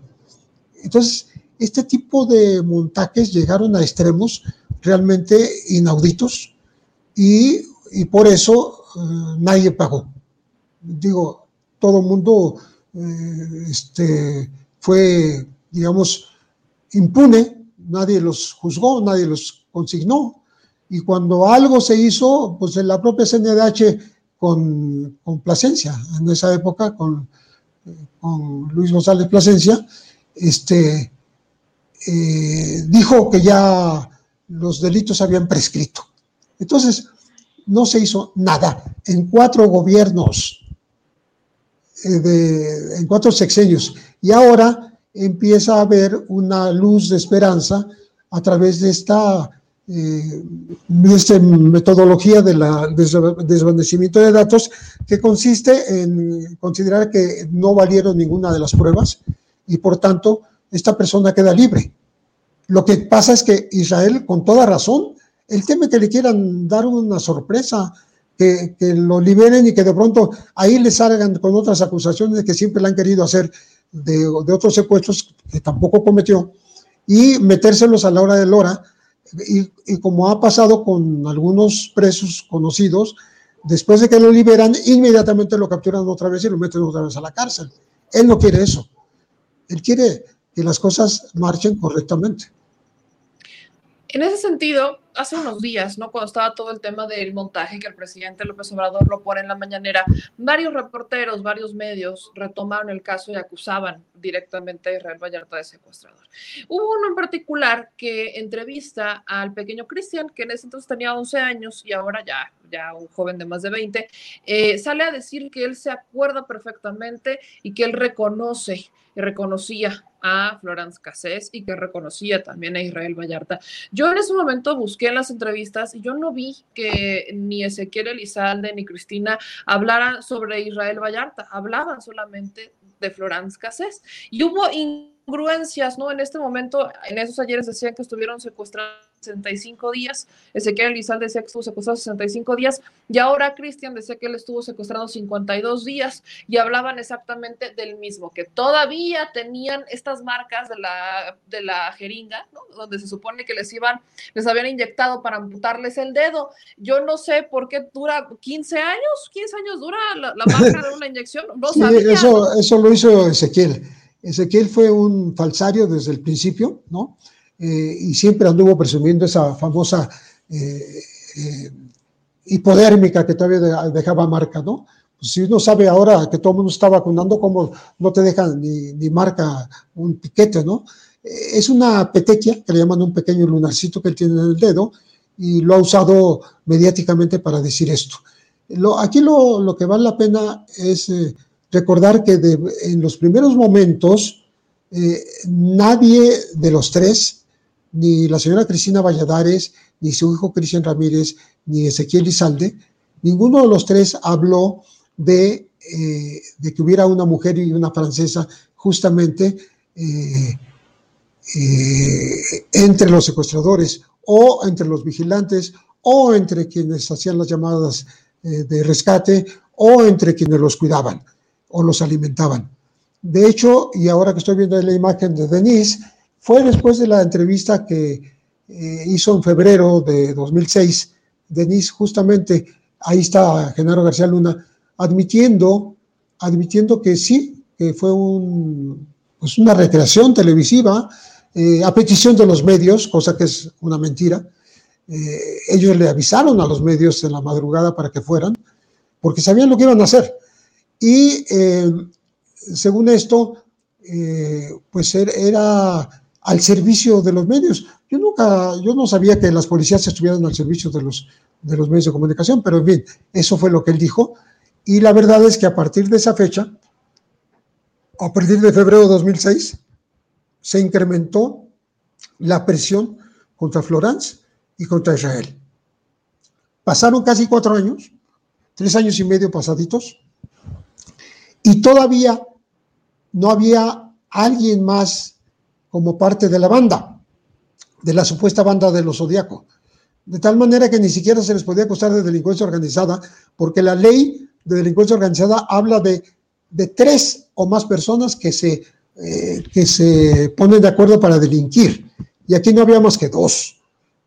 Entonces, este tipo de montajes llegaron a extremos realmente inauditos y, y por eso eh, nadie pagó. Digo, todo el mundo eh, este, fue, digamos, impune, nadie los juzgó, nadie los consignó. Y cuando algo se hizo, pues en la propia CNDH con, con Plasencia, en esa época con, Luis González Plasencia, este, eh, dijo que ya los delitos habían prescrito. Entonces, no se hizo nada. En cuatro gobiernos, eh, en cuatro sexenios, y ahora empieza a haber una luz de esperanza a través de esta eh, esta metodología de la desvanecimiento de datos que consiste en considerar que no valieron ninguna de las pruebas y por tanto esta persona queda libre. Lo que pasa es que Israel, con toda razón, el teme que le quieran dar una sorpresa, que, que, lo liberen y que de pronto ahí le salgan con otras acusaciones que siempre le han querido hacer de, de otros secuestros que tampoco cometió y metérselos a la hora de hora y, como ha pasado con algunos presos conocidos, después de que lo liberan, inmediatamente lo capturan otra vez y lo meten otra vez a la cárcel. Él no quiere eso. Él quiere que las cosas marchen correctamente. En ese sentido, hace unos días, ¿no? Cuando estaba todo el tema del montaje que el presidente López Obrador lo pone en la mañanera, varios reporteros, varios medios retomaron el caso y acusaban directamente a Israel Vallarta de secuestrador. Hubo uno en particular que entrevista al pequeño Cristian, que en ese entonces tenía 11 años y ahora ya, ya un joven de más de 20, eh, sale a decir que él se acuerda perfectamente y que él reconoce y reconocía a Florence Cassés y que reconocía también a Israel Vallarta. Yo en ese momento busqué en las entrevistas y yo no vi que ni Ezequiel Elizalde ni Cristina hablaran sobre Israel Vallarta, hablaban solamente de Florence Cassés. Y hubo incongruencias, ¿no? En este momento, en esos ayeres decían que estuvieron secuestrados 65 días, Ezequiel Elizalde decía que estuvo secuestrado 65 días, y ahora Cristian decía que él estuvo secuestrado 52 días, y hablaban exactamente del mismo, que todavía tenían estas marcas de la, de la jeringa, ¿no? donde se supone que les iban, les habían inyectado para amputarles el dedo. Yo no sé por qué dura 15 años, 15 años dura la, la marca de una inyección, no Sí, sabía. eso, eso lo hizo Ezequiel. Ezequiel fue un falsario desde el principio, ¿no? Eh, y siempre anduvo presumiendo esa famosa eh, eh, hipodérmica que todavía de- dejaba marca, ¿no? Pues si uno sabe ahora que todo el mundo está vacunando, ¿cómo no te dejan ni, ni marca un piquete, ¿no? Eh, es una petequia, que le llaman un pequeño lunarcito que él tiene en el dedo, y lo ha usado mediáticamente para decir esto. Lo, aquí lo, lo que vale la pena es recordar que de- en los primeros momentos eh, nadie de los tres, ni la señora Cristina Valladares, ni su hijo Cristian Ramírez, ni Ezequiel Izalde, ninguno de los tres habló de, eh, de que hubiera una mujer y una francesa justamente eh, entre los secuestradores o entre los vigilantes o entre quienes hacían las llamadas de rescate o entre quienes los cuidaban o los alimentaban. De hecho, y ahora que estoy viendo la imagen de Denise, fue después de la entrevista que eh, hizo en febrero de 2006, Denise justamente, ahí está Genaro García Luna, admitiendo, admitiendo que sí, que fue pues una recreación televisiva eh, a petición de los medios, cosa que es una mentira. Eh, ellos le avisaron a los medios en la madrugada para que fueran, porque sabían lo que iban a hacer. Y eh, según esto, eh, pues er- era al servicio de los medios. Yo nunca, yo no sabía que las policías estuvieran al servicio de los, de los medios de comunicación, pero en fin, eso fue lo que él dijo. Y la verdad es que a partir de esa fecha, a partir de febrero de 2006, se incrementó la presión contra Florence y contra Israel. Pasaron casi cuatro años, tres años y medio pasaditos, y todavía no había alguien más como parte de la banda, de la supuesta banda de los Zodíaco. De tal manera que ni siquiera se les podía acusar de delincuencia organizada, porque la ley de delincuencia organizada habla de, de tres o más personas que se, eh, que se ponen de acuerdo para delinquir. Y aquí no había más que dos,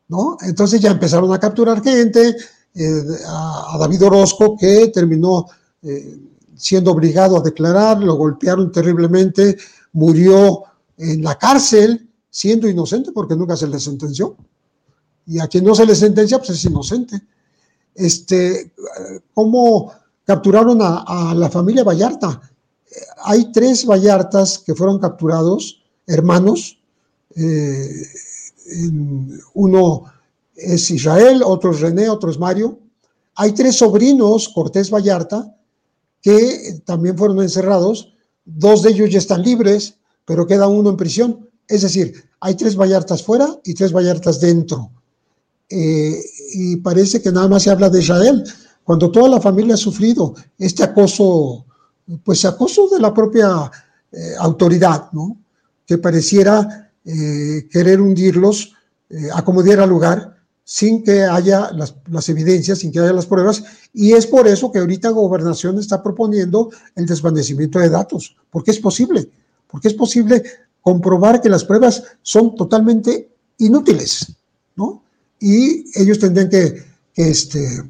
¿no? Entonces ya empezaron a capturar gente, eh, a, a David Orozco, que terminó eh, siendo obligado a declarar, lo golpearon terriblemente, murió en la cárcel, siendo inocente porque nunca se le sentenció. Y a quien no se le sentencia, pues es inocente. Este, ¿Cómo capturaron a, la familia Vallarta? Eh, Hay tres Vallartas que fueron capturados, hermanos. eh, uno es Israel, otro es René, otro es Mario. Hay tres sobrinos, Cortés Vallarta, que también fueron encerrados. Dos de ellos ya están libres, pero queda uno en prisión. Es decir, hay tres Vallartas fuera y tres Vallartas dentro. Eh, y parece que nada más se habla de Israel, cuando toda la familia ha sufrido este acoso, pues acoso de la propia eh, autoridad, ¿no? Que pareciera eh, querer hundirlos a como diera lugar, sin que haya las, las evidencias, sin que haya las pruebas, y es por eso que ahorita Gobernación está proponiendo el desvanecimiento de datos, porque es posible, porque es posible comprobar que las pruebas son totalmente inútiles, ¿no? Y ellos tendrían que, este,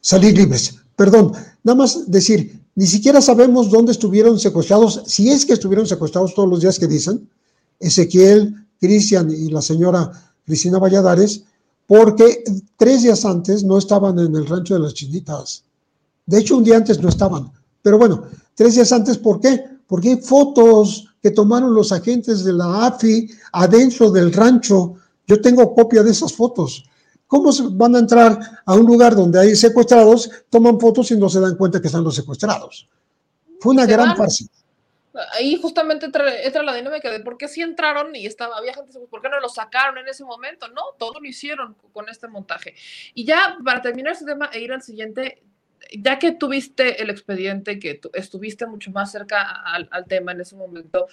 salir libres. Perdón, nada más decir, ni siquiera sabemos dónde estuvieron secuestrados, si es que estuvieron secuestrados todos los días que dicen, Ezequiel, Cristian y la señora Cristina Valladares, porque tres días antes no estaban en el rancho de las chinitas. De hecho, un día antes no estaban. Pero bueno, tres días antes, ¿por qué? Porque hay fotos que tomaron los agentes de la AFI adentro del rancho. Yo tengo copia de esas fotos. ¿Cómo se van a entrar a un lugar donde hay secuestrados, toman fotos y no se dan cuenta que están los secuestrados? Fue una ¿Y se gran farsa. Ahí justamente entra, la dinámica de por qué sí entraron y estaba, había gente, pues, ¿por qué no lo sacaron en ese momento? No, todo lo hicieron con este montaje. Y ya para terminar este tema e ir al siguiente, ya que tuviste el expediente, que estuviste mucho más cerca al, al, tema en ese momento,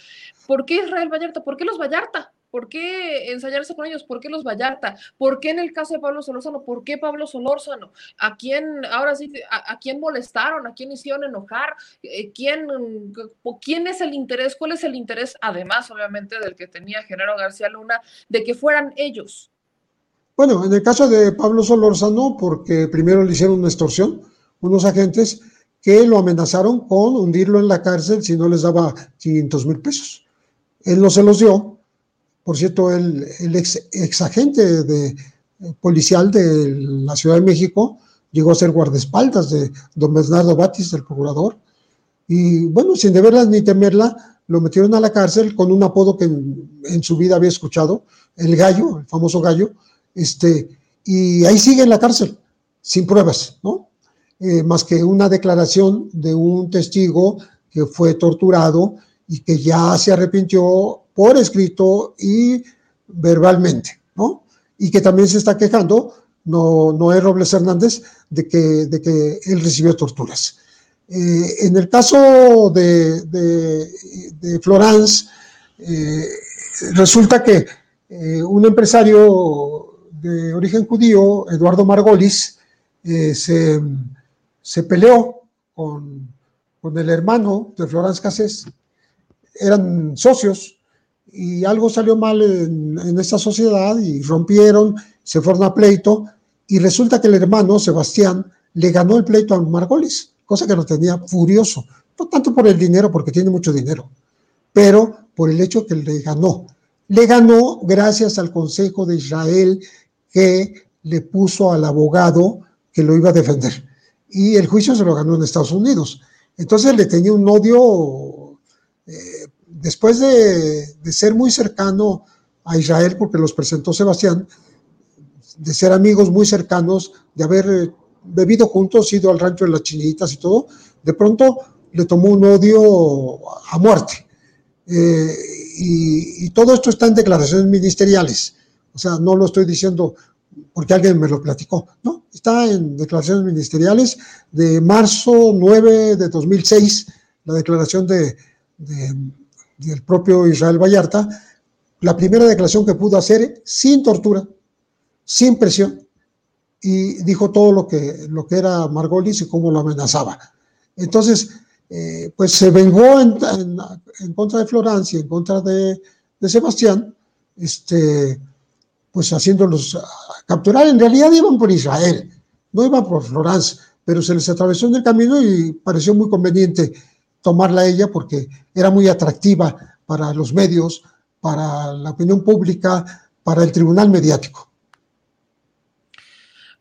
¿por qué Israel Vallarta? ¿Por qué los Vallarta? ¿Por qué ensayarse con ellos? ¿Por qué los Vallarta? ¿Por qué en el caso de Pablo Solórzano? ¿Por qué Pablo Solórzano? ¿A quién, ahora sí, a, quién molestaron? ¿A quién hicieron enojar? Eh, ¿Quién, ¿Quién es el interés? ¿Cuál es el interés, además, obviamente, del que tenía Genaro García Luna, de que fueran ellos? Bueno, en el caso de Pablo Solórzano, porque primero le hicieron una extorsión, unos agentes que lo amenazaron con hundirlo en la cárcel si no les daba 500 mil pesos. Él no se los dio, por cierto, el, ex, agente de, policial de la Ciudad de México llegó a ser guardaespaldas de don Bernardo Batis, el procurador, y bueno, sin deberla ni temerla, lo metieron a la cárcel con un apodo que en, su vida había escuchado, el gallo, el famoso gallo, este, y ahí sigue en la cárcel, sin pruebas, ¿no? Eh, más que una declaración de un testigo que fue torturado y que ya se arrepintió por escrito y verbalmente, ¿no? Y que también se está quejando, no, no es Robles Hernández, de que, de que él recibió torturas. Eh, en el caso de, de, Florence, eh, resulta que eh, un empresario de origen judío, Eduardo Margolis, se, se, peleó con, con, el hermano de Florence Cassés eran socios y algo salió mal en, esta sociedad y rompieron, se fueron a pleito y resulta que el hermano Sebastián le ganó el pleito a Margolis, cosa que lo tenía furioso, no tanto por el dinero, porque tiene mucho dinero, pero por el hecho que le ganó. Le ganó gracias al Consejo de Israel que le puso al abogado que lo iba a defender. Y el juicio se lo ganó en Estados Unidos. Entonces le tenía un odio después de, ser muy cercano a Israel, porque los presentó Sebastián, de ser amigos muy cercanos, de haber eh, bebido juntos, ido al rancho de las chinitas y todo, de pronto le tomó un odio a muerte. Eh, y, todo esto está en declaraciones ministeriales. O sea, no lo estoy diciendo porque alguien me lo platicó, ¿no? Está en declaraciones ministeriales de marzo 9 de 2006, la declaración de, de del propio Israel Vallarta, la primera declaración que pudo hacer sin tortura, sin presión, y dijo todo lo que, lo que era Margolis y cómo lo amenazaba. Entonces, eh, pues se vengó en, contra de Florencia, en contra de, de, Sebastián, este, pues haciéndolos capturar. En realidad iban por Israel, no iban por Florence, pero se les atravesó en el camino y pareció muy conveniente tomarla ella porque era muy atractiva para los medios, para la opinión pública, para el tribunal mediático.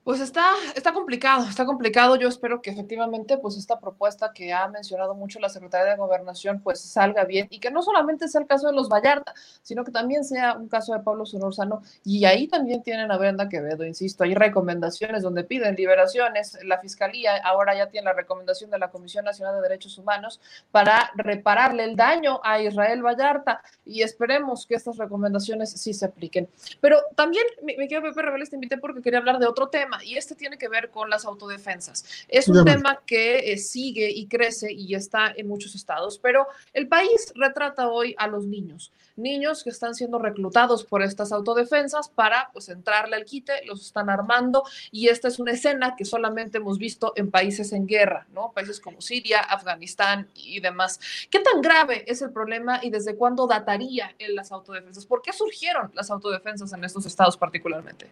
Pues está, está complicado, está complicado. Yo espero que efectivamente, pues esta propuesta que ha mencionado mucho la Secretaría de Gobernación, pues salga bien y que no solamente sea el caso de los Vallarta, sino que también sea un caso de Pablo Sonorzano. Y ahí también tienen a Brenda Quevedo, insisto, hay recomendaciones donde piden liberaciones. La Fiscalía ahora ya tiene la recomendación de la Comisión Nacional de Derechos Humanos para repararle el daño a Israel Vallarta y esperemos que estas recomendaciones sí se apliquen. Pero también me, me quiero, Pepe Reveles, te invité porque quería hablar de otro tema y este tiene que ver con las autodefensas. Es un tema que eh, sigue y crece y está en muchos estados, pero el país retrata hoy a los niños, niños que están siendo reclutados por estas autodefensas para pues entrarle al quite, los están armando y esta es una escena que solamente hemos visto en países en guerra, ¿no? Países como Siria, Afganistán y demás. ¿Qué tan grave es el problema y desde cuándo dataría en las autodefensas? ¿Por qué surgieron las autodefensas en estos estados particularmente?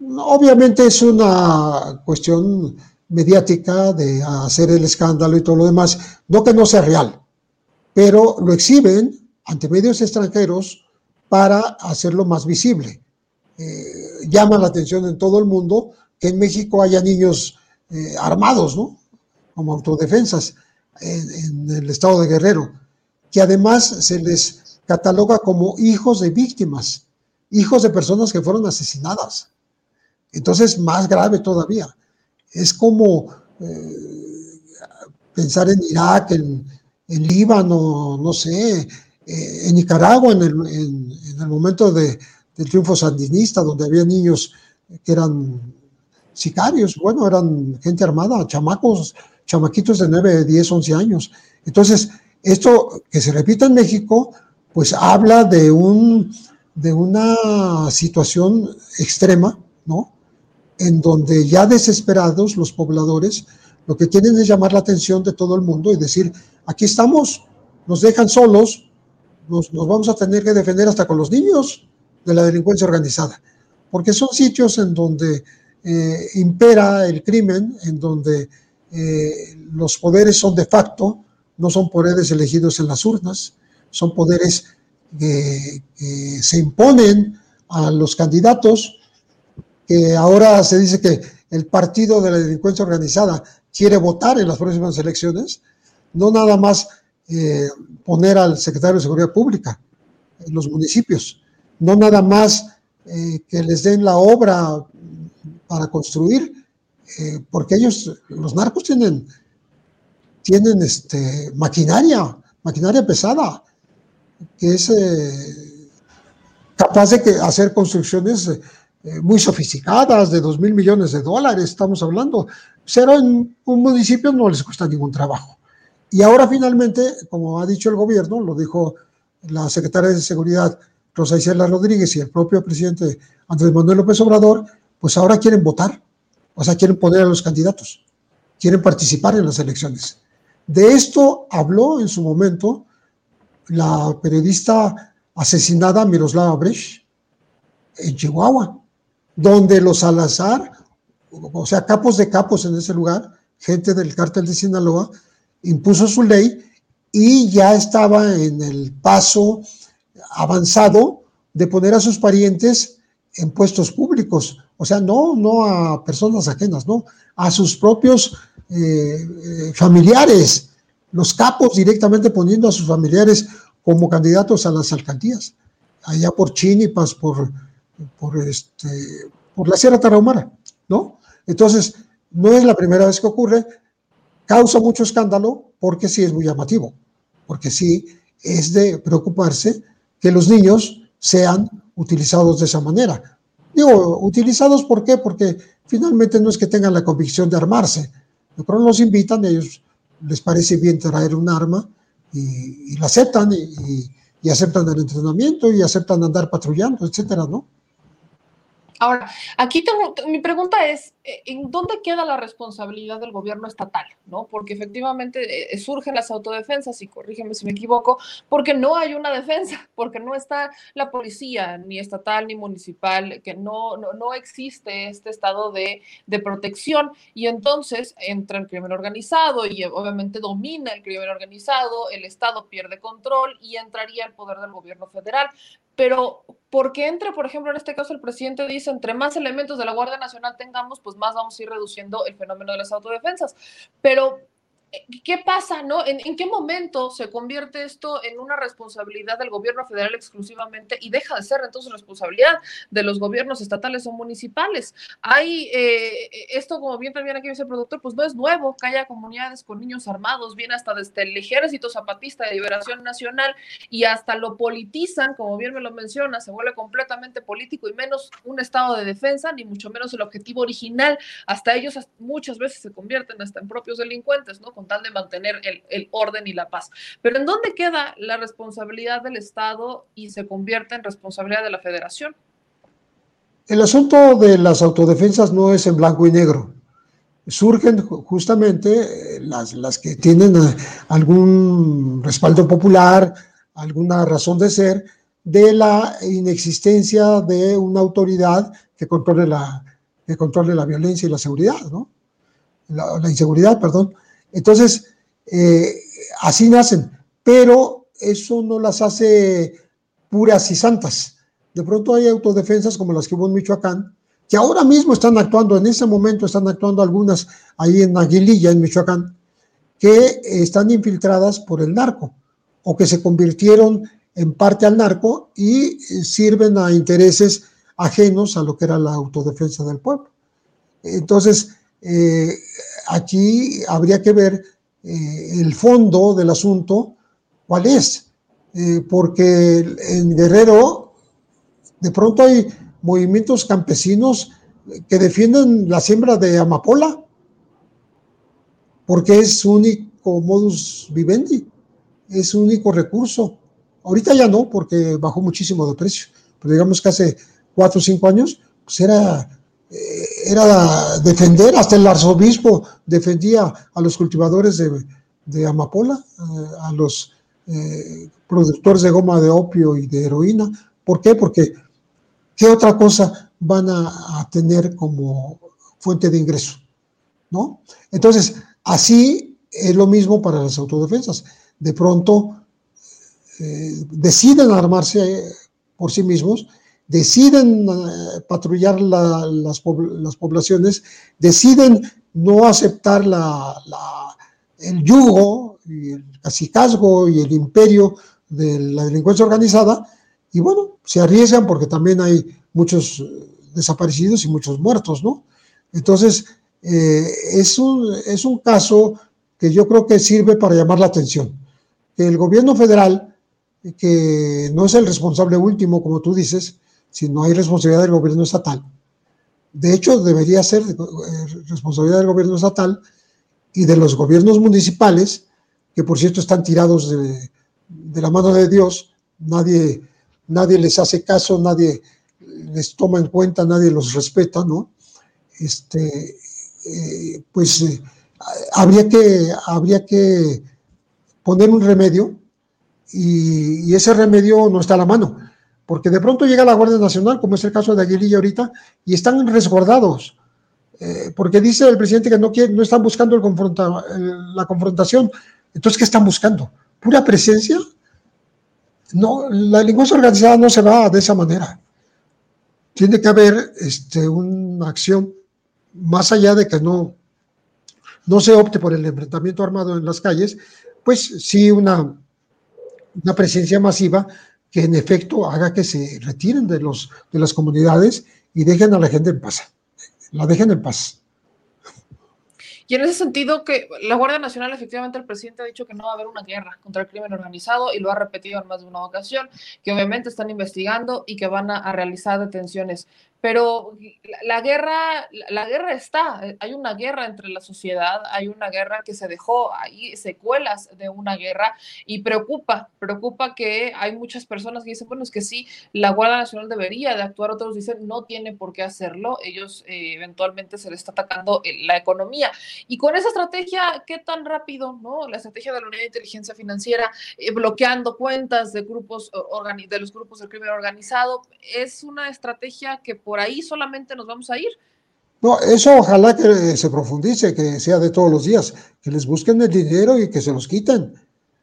Obviamente es una cuestión mediática de hacer el escándalo y todo lo demás, no que no sea real, pero lo exhiben ante medios extranjeros para hacerlo más visible. Eh, llama la atención en todo el mundo que en México haya niños eh, armados, ¿no? Como autodefensas en, en el estado de Guerrero, que además se les cataloga como hijos de víctimas, hijos de personas que fueron asesinadas. Entonces, más grave todavía. Es como eh, pensar en Irak, en, en Líbano, no sé, eh, en Nicaragua, en el, en, en el momento de, del triunfo sandinista, donde había niños que eran sicarios, bueno, eran gente armada, chamacos, chamaquitos de 9, 10, 11 años. Entonces, esto que se repite en México, pues habla de, un, de una situación extrema, ¿no? En donde ya desesperados los pobladores lo que quieren es llamar la atención de todo el mundo y decir, aquí estamos, nos dejan solos, nos, vamos a tener que defender hasta con los niños de la delincuencia organizada, porque son sitios en donde eh, impera el crimen, en donde eh, los poderes son de facto, no son poderes elegidos en las urnas, son poderes que, que se imponen a los candidatos, que ahora se dice que el partido de la delincuencia organizada quiere votar en las próximas elecciones, no nada más eh, poner al secretario de Seguridad Pública en los municipios, no nada más eh, que les den la obra para construir, eh, porque ellos, los narcos tienen, tienen este, maquinaria, maquinaria pesada, que es capaz de que hacer construcciones muy sofisticadas, de dos mil millones de dólares, estamos hablando, pero en un municipio no les cuesta ningún trabajo. Y ahora finalmente, como ha dicho el gobierno, lo dijo la secretaria de Seguridad Rosa Isela Rodríguez y el propio presidente Andrés Manuel López Obrador, pues ahora quieren votar, o sea, quieren poner a los candidatos, quieren participar en las elecciones. De esto habló en su momento la periodista asesinada Miroslava Brecht en Chihuahua, donde los Salazar, o sea, capos de capos en ese lugar, gente del cártel de Sinaloa, impuso su ley y ya estaba en el paso avanzado de poner a sus parientes en puestos públicos, o sea, no, no a personas ajenas, no, a sus propios eh, familiares, los capos directamente poniendo a sus familiares como candidatos a las alcaldías, allá por Chinipas, por, por, este, por la Sierra Tarahumara, ¿no? Entonces, no es la primera vez que ocurre, causa mucho escándalo porque sí es muy llamativo, porque sí es de preocuparse que los niños sean utilizados de esa manera. Digo, utilizados ¿por qué? Porque finalmente no es que tengan la convicción de armarse, pero los invitan, a ellos les parece bien traer un arma y, la aceptan y, y aceptan el entrenamiento y aceptan andar patrullando, etcétera, ¿no? Ahora, aquí tengo, mi pregunta es, eh, ¿en dónde queda la responsabilidad del gobierno estatal? ¿no? Porque efectivamente eh, surgen las autodefensas, y corrígeme si me equivoco, porque no hay una defensa, porque no está la policía, ni estatal ni municipal, que no, no, no existe este estado de, de protección, y entonces entra el crimen organizado y obviamente domina el crimen organizado, el Estado pierde control y entraría el poder del gobierno federal pero porque entre, por ejemplo, en este caso el presidente dice, entre más elementos de la Guardia Nacional tengamos, pues más vamos a ir reduciendo el fenómeno de las autodefensas. Pero ¿Qué pasa, no? ¿En, ¿En, qué momento se convierte esto en una responsabilidad del gobierno federal exclusivamente y deja de ser entonces responsabilidad de los gobiernos estatales o municipales? Hay eh, esto, como bien también aquí dice el productor, pues no es nuevo que haya comunidades con niños armados, viene hasta desde el ejército zapatista de liberación nacional y hasta lo politizan, como bien me lo menciona, se vuelve completamente político y menos un estado de defensa, ni mucho menos el objetivo original. Hasta ellos muchas veces se convierten hasta en propios delincuentes, ¿no? De mantener el, el, orden y la paz. Pero ¿en dónde queda la responsabilidad del Estado y se convierte en responsabilidad de la Federación? El asunto de las autodefensas no es en blanco y negro. Surgen justamente las, las que tienen algún respaldo popular, alguna razón de ser, de la inexistencia de una autoridad que controle la, que controle la violencia y la seguridad, ¿no? La inseguridad, perdón. Entonces, eh, así nacen, pero eso no las hace puras y santas. De pronto hay autodefensas como las que hubo en Michoacán, que ahora mismo están actuando, en ese momento están actuando algunas ahí en Aguililla, en Michoacán, que están infiltradas por el narco o que se convirtieron en parte al narco y sirven a intereses ajenos a lo que era la autodefensa del pueblo. Entonces, eh, aquí habría que ver eh, el fondo del asunto, ¿cuál es? Eh, porque en Guerrero de pronto hay movimientos campesinos que defienden la siembra de amapola, porque es su único modus vivendi, es su único recurso. Ahorita ya no, porque bajó muchísimo de precio, pero digamos que hace cuatro o cinco años, pues era, era defender, hasta el arzobispo defendía a los cultivadores de, amapola, eh, a los eh, productores de goma de opio y de heroína. ¿Por qué? Porque ¿qué otra cosa van a, tener como fuente de ingreso? ¿No? Entonces, así es lo mismo para las autodefensas. De pronto deciden armarse por sí mismos, deciden eh, patrullar las, poblaciones, deciden no aceptar el yugo, y el cacicazgo y el imperio de la delincuencia organizada, y bueno, se arriesgan porque también hay muchos eh, desaparecidos y muchos muertos, ¿no? Entonces, eh, es, un, es un caso que yo creo que sirve para llamar la atención. Que el gobierno federal que no es el responsable último, como tú dices, sino hay responsabilidad del gobierno estatal. De hecho, debería ser eh, responsabilidad del gobierno estatal y de los gobiernos municipales, que por cierto están tirados de, la mano de Dios, nadie, nadie les hace caso, nadie les toma en cuenta, nadie los respeta, ¿no? Este, eh, pues eh, habría, que, habría que poner un remedio y, ese remedio no está a la mano, porque de pronto llega la Guardia Nacional, como es el caso de Aguililla ahorita, y están resguardados, eh, porque dice el presidente que no, quiere, no están buscando la confrontación. Entonces, ¿qué están buscando? ¿Pura presencia? No, la delincuencia organizada no se va de esa manera. Tiene que haber este, una acción más allá de que no, se opte por el enfrentamiento armado en las calles, pues sí una presencia masiva que en efecto haga que se retiren de, los, de las comunidades y dejen a la gente en paz. La dejen en paz. Y en ese sentido, que la Guardia Nacional, efectivamente, el presidente ha dicho que no va a haber una guerra contra el crimen organizado y lo ha repetido en más de una ocasión, que obviamente están investigando y que van a realizar detenciones pero la, guerra, la, guerra está, eh, hay una guerra entre la sociedad, hay una guerra que se dejó, hay secuelas de una guerra y preocupa, preocupa que hay muchas personas que dicen, bueno, es que sí, la Guardia Nacional debería de actuar, otros dicen, no tiene por qué hacerlo, ellos eh, eventualmente se les está atacando eh, la economía. Y con esa estrategia, ¿qué tan rápido, no? La estrategia de la Unidad de Inteligencia Financiera, bloqueando cuentas de grupos, de los grupos del crimen organizado, es una estrategia que por ahí solamente nos vamos a ir. No, eso ojalá que se profundice, que sea de todos los días, que les busquen el dinero y que se los quiten,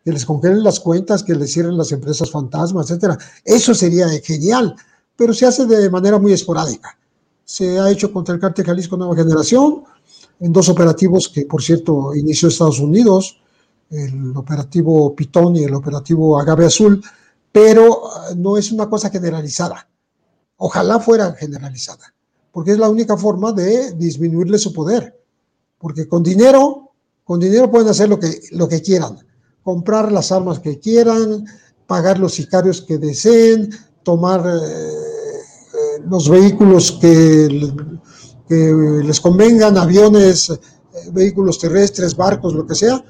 que les congelen las cuentas, que les cierren las empresas fantasmas, etcétera. Eso sería genial, pero se hace de manera muy esporádica. Se ha hecho contra el cártel Jalisco Nueva Generación, en dos operativos que, por cierto, inició Estados Unidos, el operativo Pitón y el operativo Agave Azul, pero no es una cosa generalizada. Ojalá fuera generalizada, porque es la única forma de disminuirle su poder. Porque con dinero, con dinero pueden hacer lo que, lo que quieran, comprar las armas que quieran, pagar los sicarios que deseen, tomar eh, eh, los vehículos que, que, les convengan, aviones, eh, vehículos terrestres, barcos, lo que sea,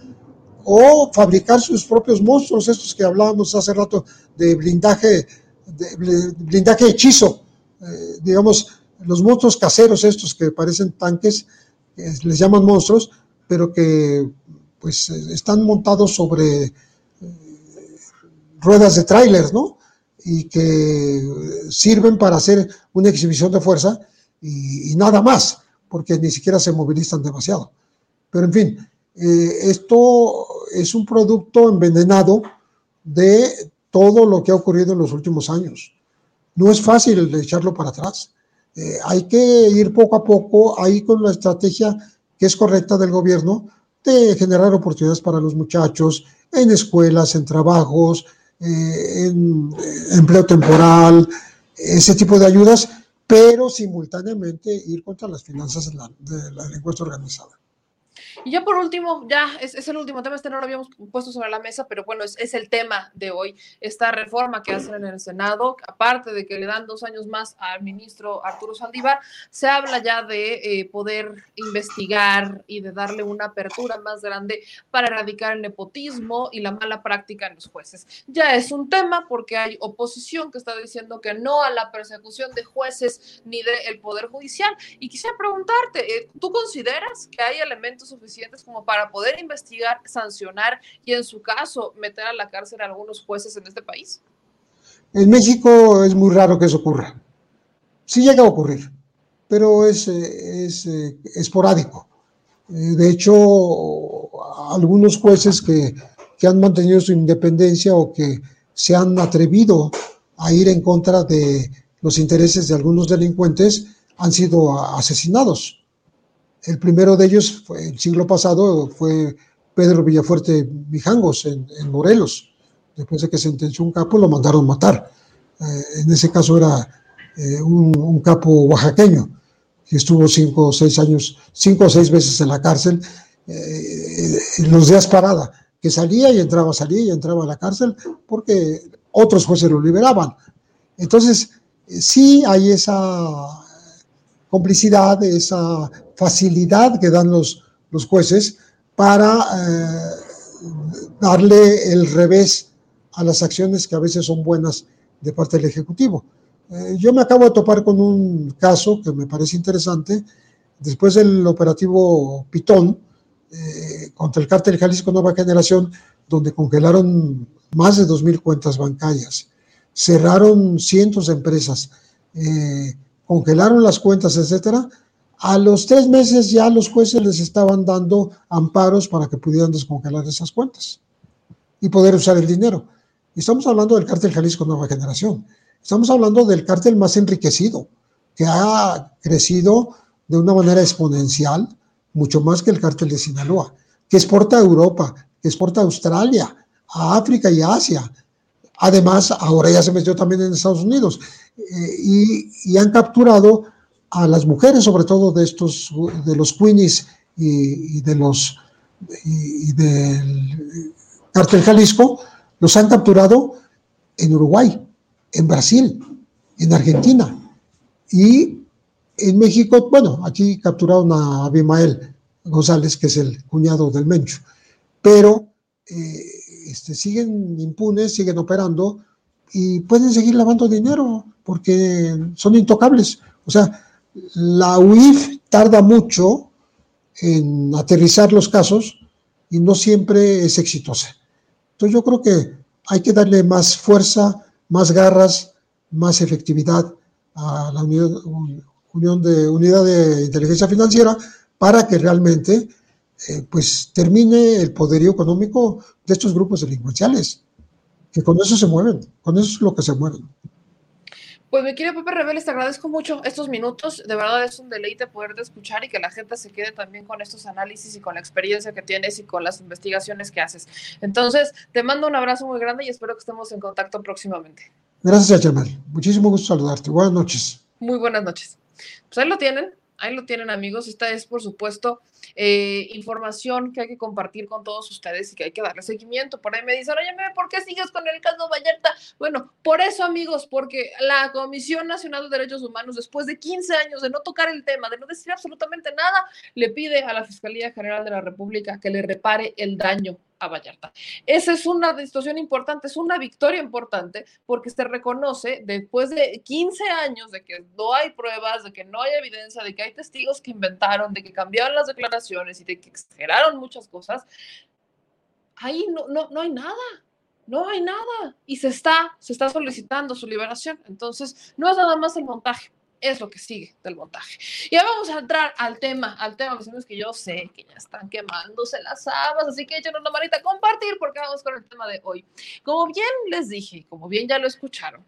o fabricar sus propios monstruos, estos que hablábamos hace rato de blindaje, de blindaje hechizo, eh, digamos, los monstruos caseros estos que parecen tanques, les llaman monstruos, pero que pues están montados sobre eh, ruedas de tráiler, ¿no? Y que sirven para hacer una exhibición de fuerza y, nada más, porque ni siquiera se movilizan demasiado. Pero en fin, eh, esto es un producto envenenado de todo lo que ha ocurrido en los últimos años no es fácil echarlo para atrás. Eh, hay que ir poco a poco ahí con la estrategia que es correcta del gobierno de generar oportunidades para los muchachos en escuelas, en trabajos, eh, en eh, empleo temporal, ese tipo de ayudas, pero simultáneamente ir contra las finanzas de la, de la delincuencia organizada. Y ya por último, ya es, es, el último tema, este no lo habíamos puesto sobre la mesa, pero bueno, es, es, el tema de hoy, esta reforma que hacen en el Senado, aparte de que le dan dos años más al ministro Arturo Saldívar, se habla ya de eh, poder investigar y de darle una apertura más grande para erradicar el nepotismo y la mala práctica en los jueces. Ya es un tema porque hay oposición que está diciendo que no a la persecución de jueces ni del Poder Judicial. Y quisiera preguntarte, eh, ¿tú consideras que hay elementos suficientes como para poder investigar, sancionar y en su caso meter a la cárcel a algunos jueces en este país? En México es muy raro que eso ocurra. Sí llega a ocurrir, pero es, es eh, esporádico. Eh, de hecho, algunos jueces que, que han mantenido su independencia o que se han atrevido a ir en contra de los intereses de algunos delincuentes han sido asesinados. El primero de ellos fue el siglo pasado fue Pedro Villafuerte Mijangos en, Morelos. Después de que sentenció un capo, lo mandaron matar. Eh, en ese caso era eh, un, un, capo oaxaqueño que estuvo cinco o seis años, cinco o seis veces en la cárcel, eh, en los días parada, que salía y entraba, salía y entraba a la cárcel porque otros jueces lo liberaban. Entonces, sí hay esa complicidad, esa facilidad que dan los, los jueces para eh, darle el revés a las acciones que a veces son buenas de parte del Ejecutivo. Eh, yo me acabo de topar con un caso que me parece interesante. Después del operativo Pitón eh, contra el cártel Jalisco Nueva Generación, donde congelaron más de 2.000 cuentas bancarias, cerraron cientos de empresas, congelaron las cuentas, etcétera. A los tres meses ya los jueces les estaban dando amparos para que pudieran descongelar esas cuentas y poder usar el dinero. Estamos hablando del cártel Jalisco Nueva Generación. Estamos hablando del cártel más enriquecido, que ha crecido de una manera exponencial, mucho más que el cártel de Sinaloa, que exporta a Europa, que exporta a Australia, a África y a Asia. Además, ahora ya se metió también en Estados Unidos y, y, han capturado a las mujeres, sobre todo de estos, de los Queenies y, de los del cártel Jalisco, los han capturado en Uruguay, en Brasil, en Argentina. Y en México, bueno, aquí capturaron a Abimael González, que es el cuñado del Mencho, pero eh, este, siguen impunes, siguen operando y pueden seguir lavando dinero porque son intocables. O sea, la UIF tarda mucho en aterrizar los casos y no siempre es exitosa. Entonces yo creo que hay que darle más fuerza, más garras, más efectividad a la unión, de, unidad de inteligencia financiera para que realmente eh, pues termine el poderío económico de estos grupos delincuenciales, que con eso se mueven, con eso es lo que se mueven. Pues mi querido Pepe Reveles, te agradezco mucho estos minutos. De verdad es un deleite poder escuchar y que la gente se quede también con estos análisis y con la experiencia que tienes y con las investigaciones que haces. Entonces, te mando un abrazo muy grande y espero que estemos en contacto próximamente. Gracias, Jamal. Muchísimo gusto saludarte. Buenas noches. Muy buenas noches. Pues ahí lo tienen, ahí lo tienen amigos. Esta es, por supuesto, eh, información que hay que compartir con todos ustedes y que hay que darle seguimiento. Por ahí me dicen, oye, ¿por qué sigues con el caso Vallarta? Bueno, por eso, amigos, porque la Comisión Nacional de Derechos Humanos, después de 15 años de no tocar el tema, de no decir absolutamente nada, le pide a la Fiscalía General de la República que le repare el daño a Vallarta. Esa es una situación importante, es una victoria importante porque se reconoce después de 15 años de que no hay pruebas, de que no hay evidencia, de que hay testigos que inventaron, de que cambiaron las declaraciones y de que exageraron muchas cosas. Ahí no, no, no hay nada. No hay nada y se está, se está solicitando su liberación. Entonces, no es nada más el montaje, es lo que sigue del montaje. Y ya vamos a entrar al tema, al tema, es que yo sé que ya están quemándose las habas, así que échenos una manita a compartir porque vamos con el tema de hoy. Como bien les dije, como bien ya lo escucharon,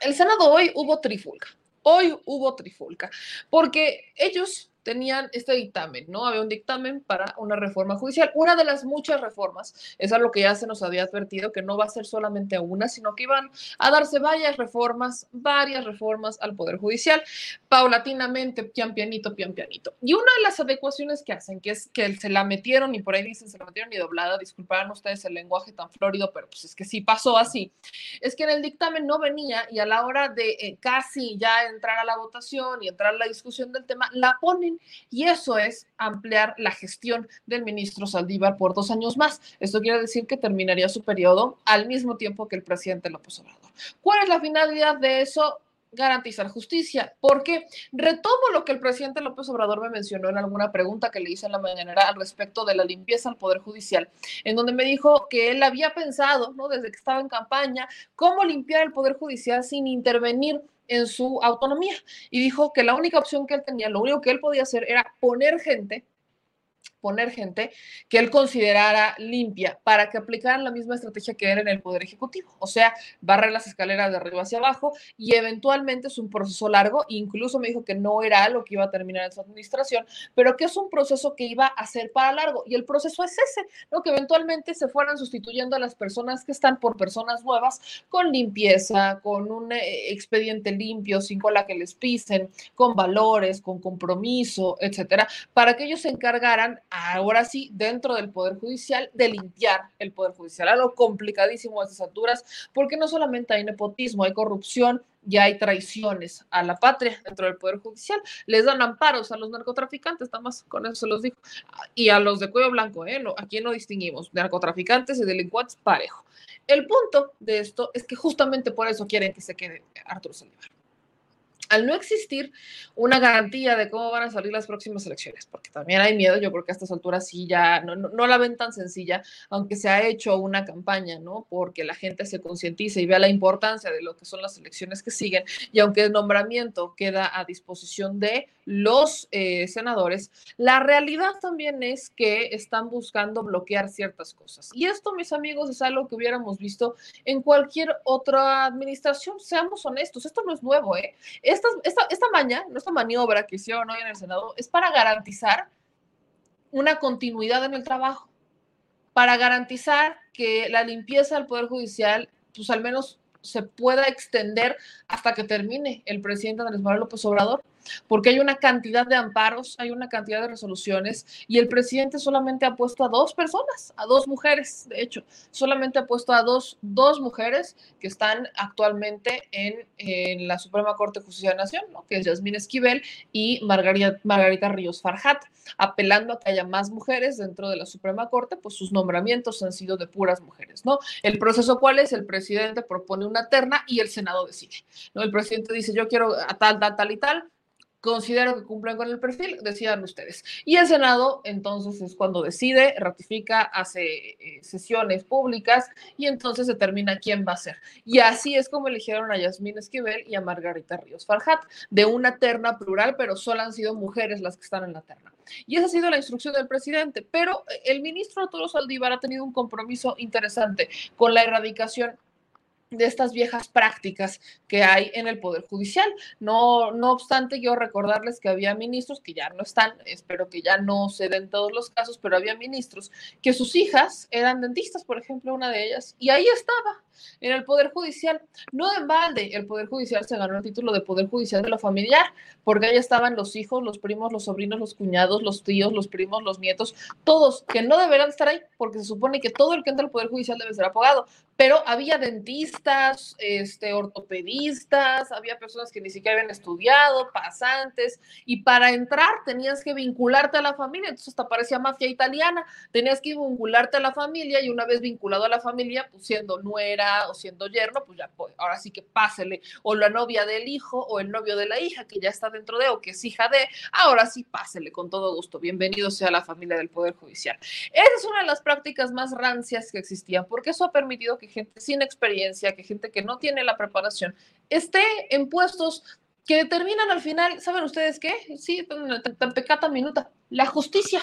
el Senado hoy hubo trifulca. Hoy hubo trifulca, porque ellos tenían este dictamen, ¿no? Había un dictamen para una reforma judicial. Una de las muchas reformas, es a lo que ya se nos había advertido, que no va a ser solamente una, sino que iban a darse varias reformas, varias reformas al Poder Judicial, paulatinamente, pian pianito, pian pianito. Y una de las adecuaciones que hacen, que es que se la metieron, y por ahí dicen se la metieron y doblada, disculparán ustedes el lenguaje tan florido, pero pues es que sí pasó así, es que en el dictamen no venía y a la hora de eh, casi ya entrar a la votación y entrar a la discusión del tema, la ponen y eso es ampliar la gestión del ministro Saldívar por dos años más. Esto quiere decir que terminaría su periodo al mismo tiempo que el presidente López Obrador. ¿Cuál es la finalidad de eso? Garantizar justicia, porque retomo lo que el presidente López Obrador me mencionó en alguna pregunta que le hice en la mañanera al respecto de la limpieza al Poder Judicial, en donde me dijo que él había pensado, ¿no? desde que estaba en campaña, cómo limpiar el Poder Judicial sin intervenir en su autonomía. Y dijo que la única opción que él tenía, lo único que él podía hacer era poner gente poner gente que él considerara limpia para que aplicaran la misma estrategia que era en el Poder Ejecutivo, o sea, barrer las escaleras de arriba hacia abajo y eventualmente es un proceso largo, incluso me dijo que no era lo que iba a terminar en su administración, pero que es un proceso que iba a ser para largo. Y el proceso es ese, ¿no? que eventualmente se fueran sustituyendo a las personas que están por personas nuevas con limpieza, con un eh, expediente limpio, sin cola que les pisen, con valores, con compromiso, etcétera, para que ellos se encargaran ahora sí, dentro del Poder Judicial, de limpiar el Poder Judicial. Algo complicadísimo a esas alturas, porque no solamente hay nepotismo, hay corrupción y hay traiciones a la patria dentro del Poder Judicial. Les dan amparos a los narcotraficantes, nada más con eso se los digo. Y a los de cuello blanco, ¿eh? No, aquí no distinguimos narcotraficantes y delincuentes parejo. El punto de esto es que justamente por eso quieren que se quede Arturo Saldívar al no existir una garantía de cómo van a salir las próximas elecciones, porque también hay miedo, yo creo que a estas alturas sí ya no, la ven tan sencilla, aunque se ha hecho una campaña, ¿no? Porque la gente se concientice y vea la importancia de lo que son las elecciones que siguen, y aunque el nombramiento queda a disposición de los eh, senadores, la realidad también es que están buscando bloquear ciertas cosas. Y esto, mis amigos, es algo que hubiéramos visto en cualquier otra administración, seamos honestos, esto no es nuevo, ¿eh? Esta, esta, maña, esta maniobra que hicieron hoy en el Senado, es para garantizar una continuidad en el trabajo, para garantizar que la limpieza del Poder Judicial, pues al menos se pueda extender hasta que termine el presidente Andrés Manuel López Obrador porque hay una cantidad de amparos, hay una cantidad de resoluciones y el presidente solamente ha puesto a dos personas, a dos mujeres, de hecho, solamente ha puesto a dos, dos mujeres que están actualmente en, en la Suprema Corte de Justicia de la Nación, ¿no? que es Yasmín Esquivel y Margarita, Margarita Ríos Farhat, apelando a que haya más mujeres dentro de la Suprema Corte, pues sus nombramientos han sido de puras mujeres, ¿no? El proceso cuál es, el presidente propone una terna y el Senado decide, ¿no? El presidente dice, yo quiero a tal, tal, tal y tal, considero que cumplen con el perfil, decidan ustedes. Y el Senado entonces es cuando decide, ratifica, hace eh, sesiones públicas y entonces determina quién va a ser. Y así es como eligieron a Yasmín Esquivel y a Margarita Ríos Farhat, de una terna plural, pero solo han sido mujeres las que están en la terna. Y esa ha sido la instrucción del presidente, pero el ministro Arturo Saldívar ha tenido un compromiso interesante con la erradicación de estas viejas prácticas que hay en el Poder Judicial. No, no obstante, yo recordarles que había ministros que ya no están, espero que ya no se den todos los casos, pero había ministros que sus hijas eran dentistas, por ejemplo, una de ellas, y ahí estaba, en el Poder Judicial. No en balde, el Poder Judicial se ganó el título de Poder Judicial de lo familiar, porque ahí estaban los hijos, los primos, los sobrinos, los cuñados, los tíos, los primos, los nietos, todos que no deberán estar ahí, porque se supone que todo el que entra al Poder Judicial debe ser abogado, pero había dentistas, este, ortopedistas, había personas que ni siquiera habían estudiado, pasantes, y para entrar tenías que vincularte a la familia, entonces hasta parecía mafia italiana, tenías que vincularte a la familia y una vez vinculado a la familia, pues siendo nuera o siendo yerno, pues ya, pues, ahora sí que pásele, o la novia del hijo o el novio de la hija que ya está dentro de o que es hija de, ahora sí pásele con todo gusto, bienvenido sea la familia del Poder Judicial. Esa es una de las prácticas más rancias que existían, porque eso ha permitido que gente sin experiencia, que gente que no tiene la preparación, esté en puestos que determinan al final, ¿saben ustedes qué? Sí, tan pecata minuta, la justicia.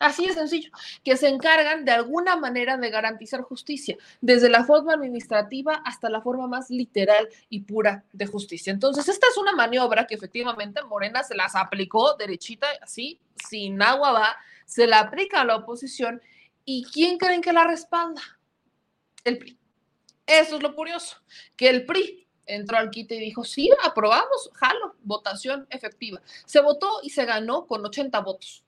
Así de sencillo, que se encargan de alguna manera de garantizar justicia, desde la forma administrativa hasta la forma más literal y pura de justicia. Entonces, esta es una maniobra que efectivamente Morena se las aplicó derechita, así, sin agua va, se la aplica a la oposición. ¿Y quién creen que la respalda? El PRI. Eso es lo curioso, que el PRI entró al quite y dijo, sí, aprobamos, jalo, votación efectiva. Se votó y se ganó con 80 votos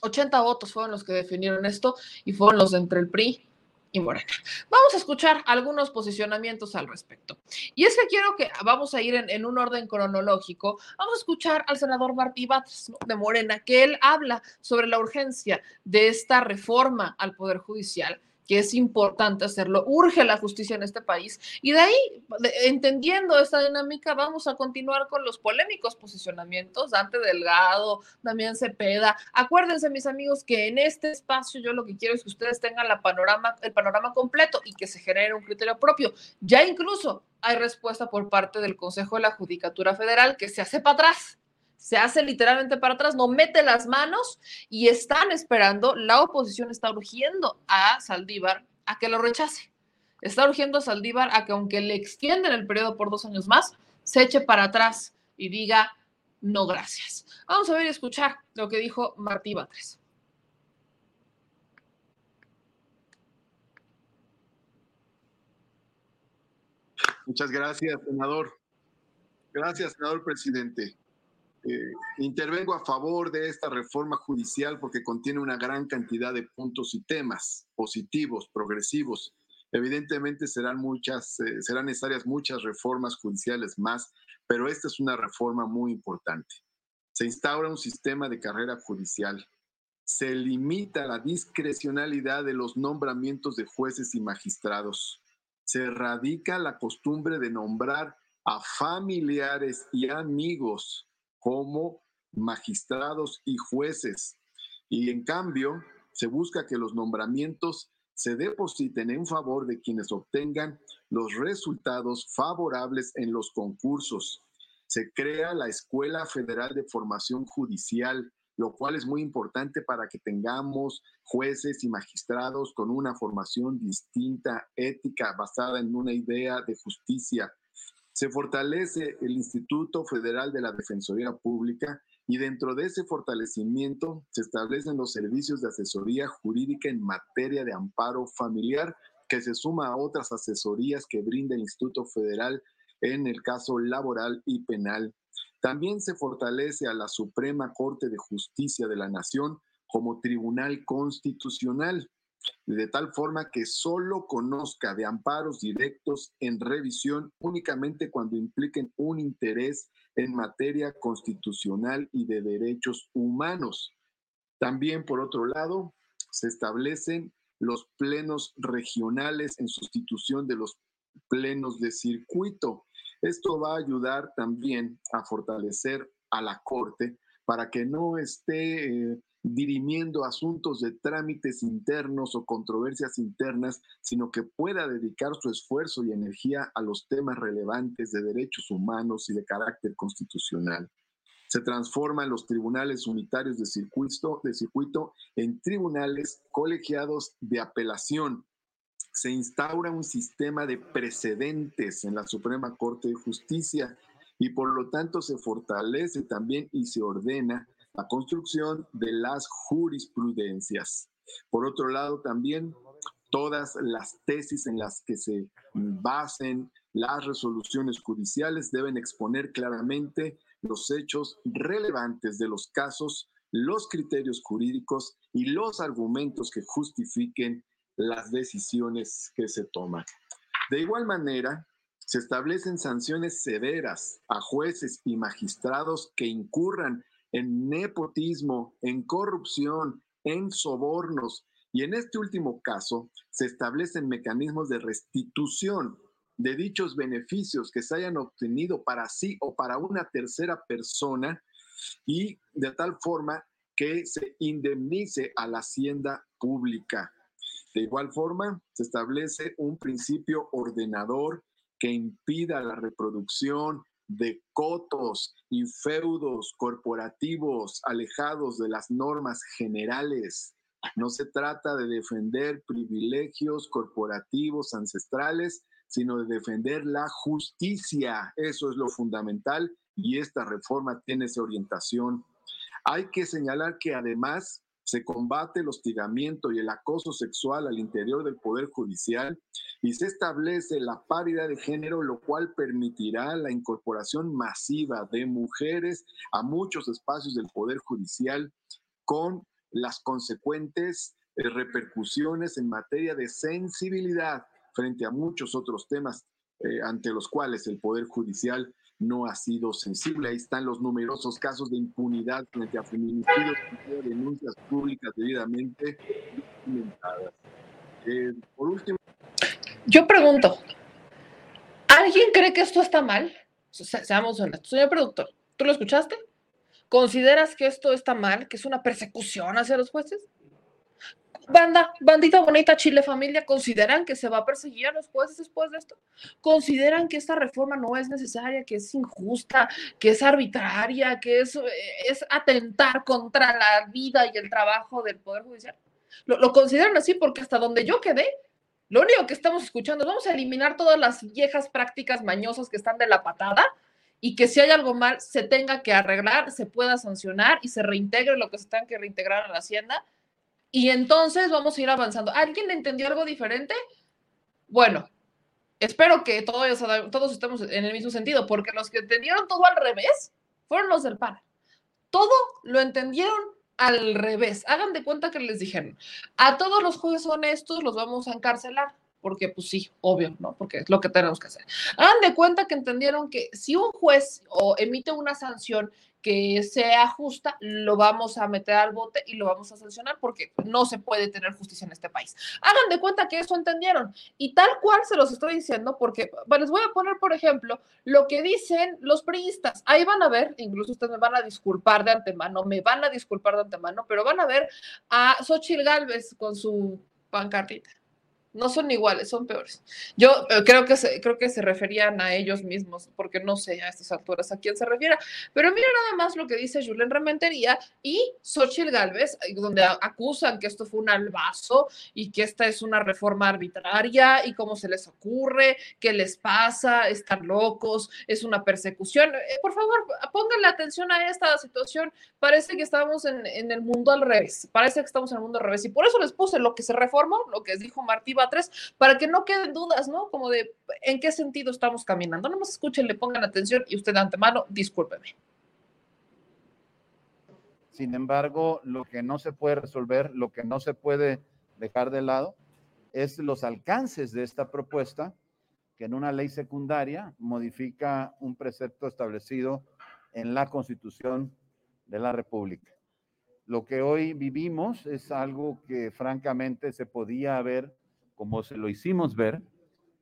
80 votos fueron los que definieron esto y fueron los de entre el PRI y Morena. Vamos a escuchar algunos posicionamientos al respecto. Y es que quiero que vamos a ir en, un orden cronológico. Vamos a escuchar al senador Martí Batres de Morena, que él habla sobre la urgencia de esta reforma al Poder Judicial que es importante hacerlo. Urge la justicia en este país. Y de ahí, entendiendo esta dinámica, vamos a continuar con los polémicos posicionamientos. Dante Delgado, Damián Cepeda. Acuérdense, mis amigos, que en este espacio yo lo que quiero es que ustedes tengan la panorama, el panorama completo y que se genere un criterio propio. Ya incluso hay respuesta por parte del Consejo de la Judicatura Federal que se hace para atrás se hace literalmente para atrás, no mete las manos y están esperando, la oposición está urgiendo a Saldívar a que lo rechace. Está urgiendo a Saldívar a que aunque le extienden el periodo por dos años más, se eche para atrás y diga no gracias. Vamos a ver y escuchar lo que dijo Martí Batres. Muchas gracias, senador. Gracias, senador presidente. Eh, intervengo a favor de esta reforma judicial porque contiene una gran cantidad de puntos y temas positivos, progresivos. Evidentemente serán muchas, eh, serán necesarias muchas reformas judiciales más, pero esta es una reforma muy importante. Se instaura un sistema de carrera judicial. Se limita la discrecionalidad de los nombramientos de jueces y magistrados. Se erradica la costumbre de nombrar a familiares y amigos como magistrados y jueces. Y en cambio, se busca que los nombramientos se depositen en favor de quienes obtengan los resultados favorables en los concursos. Se crea la Escuela Federal de Formación Judicial, lo cual es muy importante para que tengamos jueces y magistrados con una formación distinta, ética, basada en una idea de justicia. Se fortalece el Instituto Federal de la Defensoría Pública y dentro de ese fortalecimiento se establecen los servicios de asesoría jurídica en materia de amparo familiar, que se suma a otras asesorías que brinda el Instituto Federal en el caso laboral y penal. También se fortalece a la Suprema Corte de Justicia de la Nación como tribunal constitucional de tal forma que solo conozca de amparos directos en revisión únicamente cuando impliquen un interés en materia constitucional y de derechos humanos. También, por otro lado, se establecen los plenos regionales en sustitución de los plenos de circuito. Esto va a ayudar también a fortalecer a la Corte para que no esté eh, dirimiendo asuntos de trámites internos o controversias internas, sino que pueda dedicar su esfuerzo y energía a los temas relevantes de derechos humanos y de carácter constitucional. Se transforman los tribunales unitarios de circuito, de circuito en tribunales colegiados de apelación. Se instaura un sistema de precedentes en la Suprema Corte de Justicia y por lo tanto se fortalece también y se ordena la construcción de las jurisprudencias. Por otro lado, también todas las tesis en las que se basen las resoluciones judiciales deben exponer claramente los hechos relevantes de los casos, los criterios jurídicos y los argumentos que justifiquen las decisiones que se toman. De igual manera, se establecen sanciones severas a jueces y magistrados que incurran en nepotismo, en corrupción, en sobornos. Y en este último caso, se establecen mecanismos de restitución de dichos beneficios que se hayan obtenido para sí o para una tercera persona y de tal forma que se indemnice a la hacienda pública. De igual forma, se establece un principio ordenador que impida la reproducción, de cotos y feudos corporativos alejados de las normas generales. No se trata de defender privilegios corporativos ancestrales, sino de defender la justicia. Eso es lo fundamental y esta reforma tiene esa orientación. Hay que señalar que además se combate el hostigamiento y el acoso sexual al interior del Poder Judicial y se establece la paridad de género, lo cual permitirá la incorporación masiva de mujeres a muchos espacios del Poder Judicial con las consecuentes eh, repercusiones en materia de sensibilidad frente a muchos otros temas eh, ante los cuales el Poder Judicial no ha sido sensible. Ahí están los numerosos casos de impunidad frente a feminicidios y denuncias públicas debidamente documentadas. Eh, por último. Yo pregunto, ¿alguien cree que esto está mal? seamos honestos. Señor productor, ¿tú lo escuchaste? ¿Consideras que esto está mal, que es una persecución hacia los jueces? Banda, bandita bonita, Chile familia, ¿consideran que se va a perseguir a los jueces después de esto? ¿Consideran que esta reforma no es necesaria, que es injusta, que es arbitraria, que es, es atentar contra la vida y el trabajo del Poder Judicial? Lo, lo consideran así porque hasta donde yo quedé, lo único que estamos escuchando es vamos a eliminar todas las viejas prácticas mañosas que están de la patada y que si hay algo mal se tenga que arreglar, se pueda sancionar y se reintegre lo que se tenga que reintegrar a la hacienda y entonces vamos a ir avanzando. ¿Alguien entendió algo diferente? Bueno, espero que todos, todos estemos en el mismo sentido, porque los que entendieron todo al revés fueron los del PAN. Todo lo entendieron al revés. Hagan de cuenta que les dijeron, a todos los jueces honestos los vamos a encarcelar porque pues sí, obvio, ¿no? Porque es lo que tenemos que hacer. Hagan de cuenta que entendieron que si un juez emite una sanción que sea justa, lo vamos a meter al bote y lo vamos a sancionar porque no se puede tener justicia en este país. Hagan de cuenta que eso entendieron. Y tal cual se los estoy diciendo porque les voy a poner, por ejemplo, lo que dicen los priistas. Ahí van a ver, incluso ustedes me van a disculpar de antemano, me van a disculpar de antemano, pero van a ver a Xochitl Galvez con su pancartita no son iguales, son peores. Yo eh, creo, que se, creo que se referían a ellos mismos, porque no sé a estas alturas a quién se refiere. Pero mira nada más lo que dice Julen Rementería y Xochitl Galvez, eh, donde acusan que esto fue un albazo y que esta es una reforma arbitraria y cómo se les ocurre, qué les pasa, están locos, es una persecución. Eh, por favor, pónganle atención a esta situación. Parece que estamos en, en el mundo al revés, parece que estamos en el mundo al revés. Y por eso les puse lo que se reformó, lo que dijo Martí tres, para que no queden dudas, ¿no? Como de en qué sentido estamos caminando. No más escuchen, le pongan atención y usted de antemano, discúlpeme. Sin embargo, lo que no se puede resolver, lo que no se puede dejar de lado, es los alcances de esta propuesta, que en una ley secundaria modifica un precepto establecido en la Constitución de la República. Lo que hoy vivimos es algo que francamente se podía haber como se lo hicimos ver,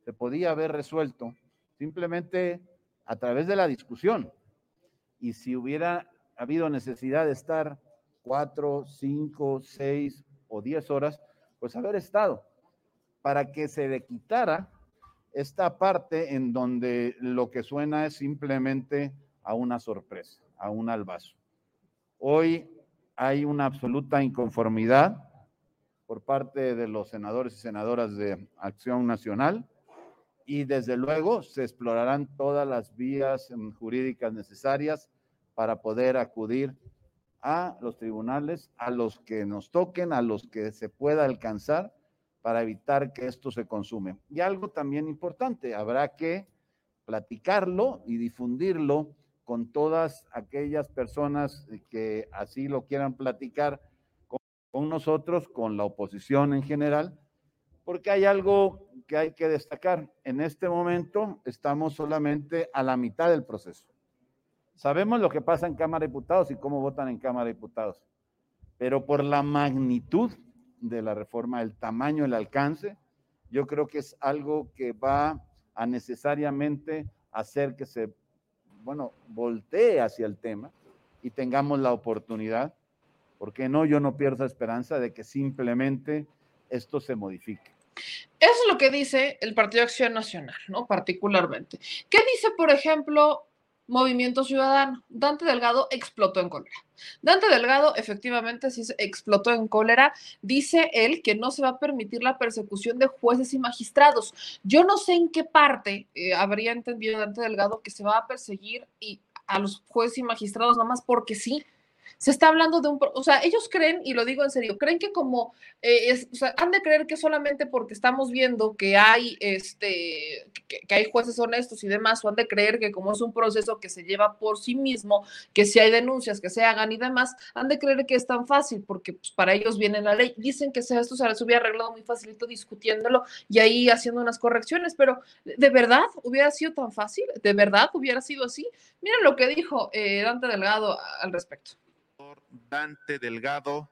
se podía haber resuelto simplemente a través de la discusión. Y si hubiera habido necesidad de estar cuatro, cinco, seis o diez horas, pues haber estado para que se le quitara esta parte en donde lo que suena es simplemente a una sorpresa, a un albazo. Hoy hay una absoluta inconformidad por parte de los senadores y senadoras de Acción Nacional y desde luego se explorarán todas las vías mm, jurídicas necesarias para poder acudir a los tribunales, a los que nos toquen, a los que se pueda alcanzar para evitar que esto se consume. Y algo también importante, habrá que platicarlo y difundirlo con todas aquellas personas que así lo quieran platicar con nosotros, con la oposición en general, porque hay algo que hay que destacar. En este momento estamos solamente a la mitad del proceso. Sabemos lo que pasa en Cámara de Diputados y cómo votan en Cámara de Diputados, pero por la magnitud de la reforma, el tamaño, el alcance, yo creo que es algo que va a necesariamente hacer que se, bueno, voltee hacia el tema y tengamos la oportunidad ¿Por qué no? Yo no pierdo esperanza de que simplemente esto se modifique. Eso es lo que dice el Partido Acción Nacional, ¿no? Particularmente. ¿Qué dice, por ejemplo, Movimiento Ciudadano. Dante Delgado explotó en cólera. Dante Delgado efectivamente sí explotó en cólera. Dice él que no se va a permitir la persecución de jueces y magistrados. Yo no sé en qué parte eh, habría entendido Dante Delgado que se va a perseguir y a los jueces y magistrados nada más porque sí se está hablando de un, o sea, ellos creen, y lo digo en serio, creen que como, eh, o sea, han de creer que solamente porque estamos viendo que hay, este, que, hay jueces honestos y demás, o han de creer que como es un proceso que se lleva por sí mismo, que si hay denuncias que se hagan y demás, han de creer que es tan fácil, porque pues, para ellos viene la ley. Dicen que esto se hubiera arreglado muy facilito discutiéndolo y ahí haciendo unas correcciones, pero ¿de verdad hubiera sido tan fácil? ¿De verdad hubiera sido así? Miren lo que dijo eh, Dante Delgado al respecto. Dante Delgado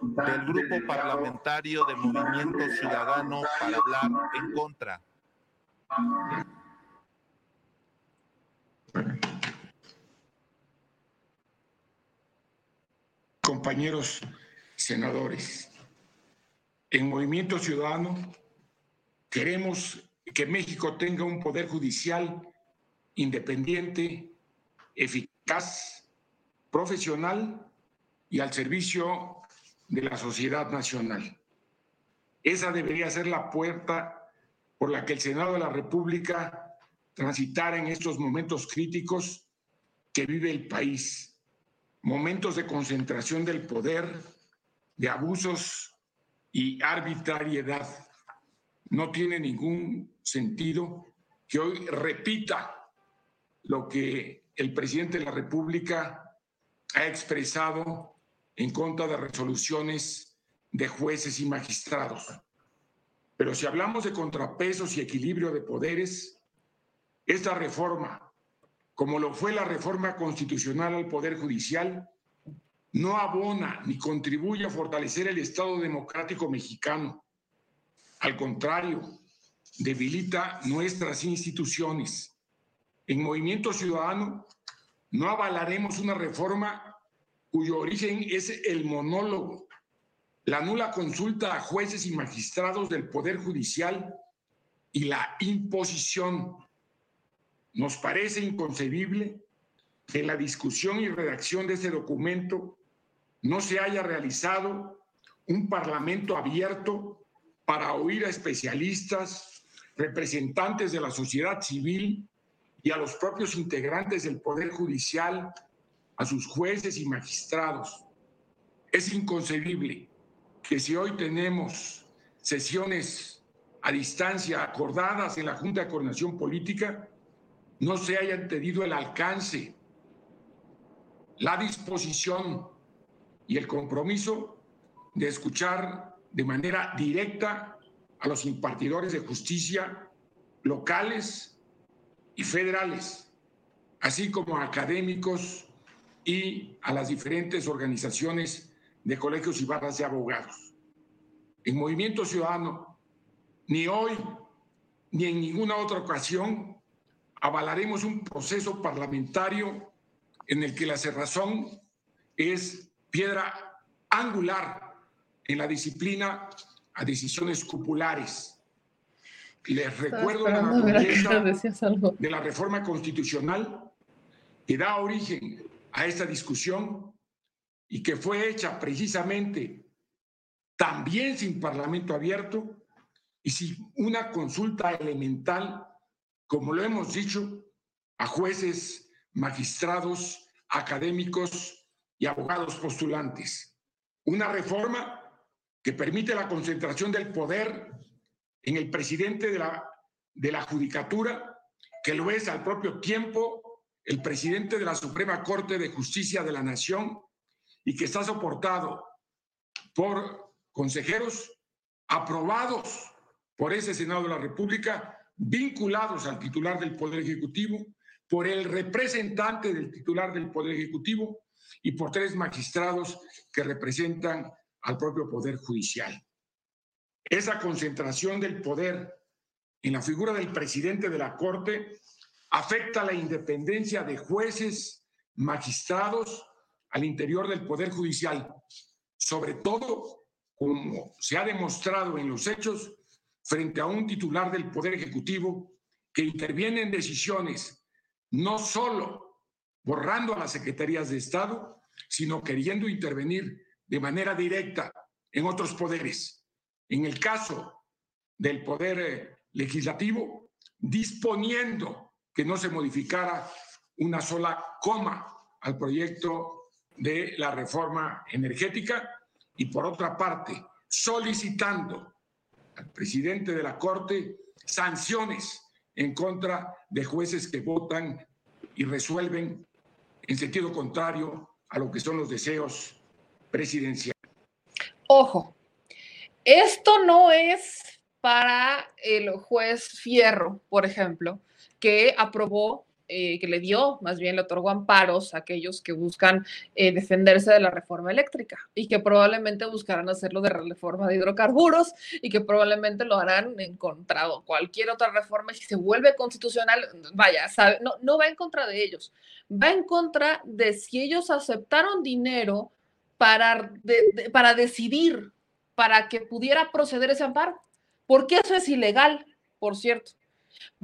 del Grupo Parlamentario de Movimiento Ciudadano para hablar en contra. Compañeros senadores, en Movimiento Ciudadano queremos que México tenga un poder judicial independiente, eficaz, profesional y al servicio de la sociedad nacional. Esa debería ser la puerta por la que el Senado de la República transitara en estos momentos críticos que vive el país, momentos de concentración del poder, de abusos y arbitrariedad. No tiene ningún sentido que hoy repita lo que el presidente de la República ha expresado en contra de resoluciones de jueces y magistrados. Pero si hablamos de contrapesos y equilibrio de poderes, esta reforma, como lo fue la reforma constitucional al Poder Judicial, no abona ni contribuye a fortalecer el Estado democrático mexicano. Al contrario, debilita nuestras instituciones. En Movimiento Ciudadano no avalaremos una reforma cuyo origen es el monólogo, la nula consulta a jueces y magistrados del Poder Judicial y la imposición. Nos parece inconcebible que la discusión y redacción de este documento no se haya realizado un parlamento abierto para oír a especialistas, representantes de la sociedad civil y a los propios integrantes del Poder Judicial a sus jueces y magistrados. Es inconcebible que si hoy tenemos sesiones a distancia acordadas en la Junta de Coordinación Política, no se haya entendido el alcance, la disposición y el compromiso de escuchar de manera directa a los impartidores de justicia locales y federales, así como a académicos y a las diferentes organizaciones de colegios y barras de abogados. En Movimiento Ciudadano, ni hoy ni en ninguna otra ocasión avalaremos un proceso parlamentario en el que la cerrazón es piedra angular en la disciplina a decisiones populares. Les recuerdo la de la reforma constitucional que da origen a esta discusión y que fue hecha precisamente también sin Parlamento abierto y sin una consulta elemental, como lo hemos dicho, a jueces, magistrados, académicos y abogados postulantes. Una reforma que permite la concentración del poder en el presidente de la, de la judicatura, que lo es al propio tiempo el presidente de la Suprema Corte de Justicia de la Nación y que está soportado por consejeros aprobados por ese Senado de la República, vinculados al titular del Poder Ejecutivo, por el representante del titular del Poder Ejecutivo y por tres magistrados que representan al propio Poder Judicial. Esa concentración del poder en la figura del presidente de la Corte afecta la independencia de jueces, magistrados al interior del Poder Judicial, sobre todo, como se ha demostrado en los hechos, frente a un titular del Poder Ejecutivo que interviene en decisiones no solo borrando a las secretarías de Estado, sino queriendo intervenir de manera directa en otros poderes. En el caso del poder eh, legislativo, disponiendo que no se modificara una sola coma al proyecto de la reforma energética y por otra parte, solicitando al presidente de la Corte sanciones en contra de jueces que votan y resuelven en sentido contrario a lo que son los deseos presidenciales. Ojo, esto no es para el juez Fierro, por ejemplo, que aprobó eh, que le dio, más bien le otorgó amparos a aquellos que buscan eh, defenderse de la reforma eléctrica y que probablemente buscarán hacerlo de reforma de hidrocarburos y que probablemente lo harán en contra de cualquier otra reforma. Si se vuelve constitucional, vaya, sabe, no, no va en contra de ellos, va en contra de si ellos aceptaron dinero para, para decidir, para que pudiera proceder ese amparo, porque eso es ilegal, por cierto.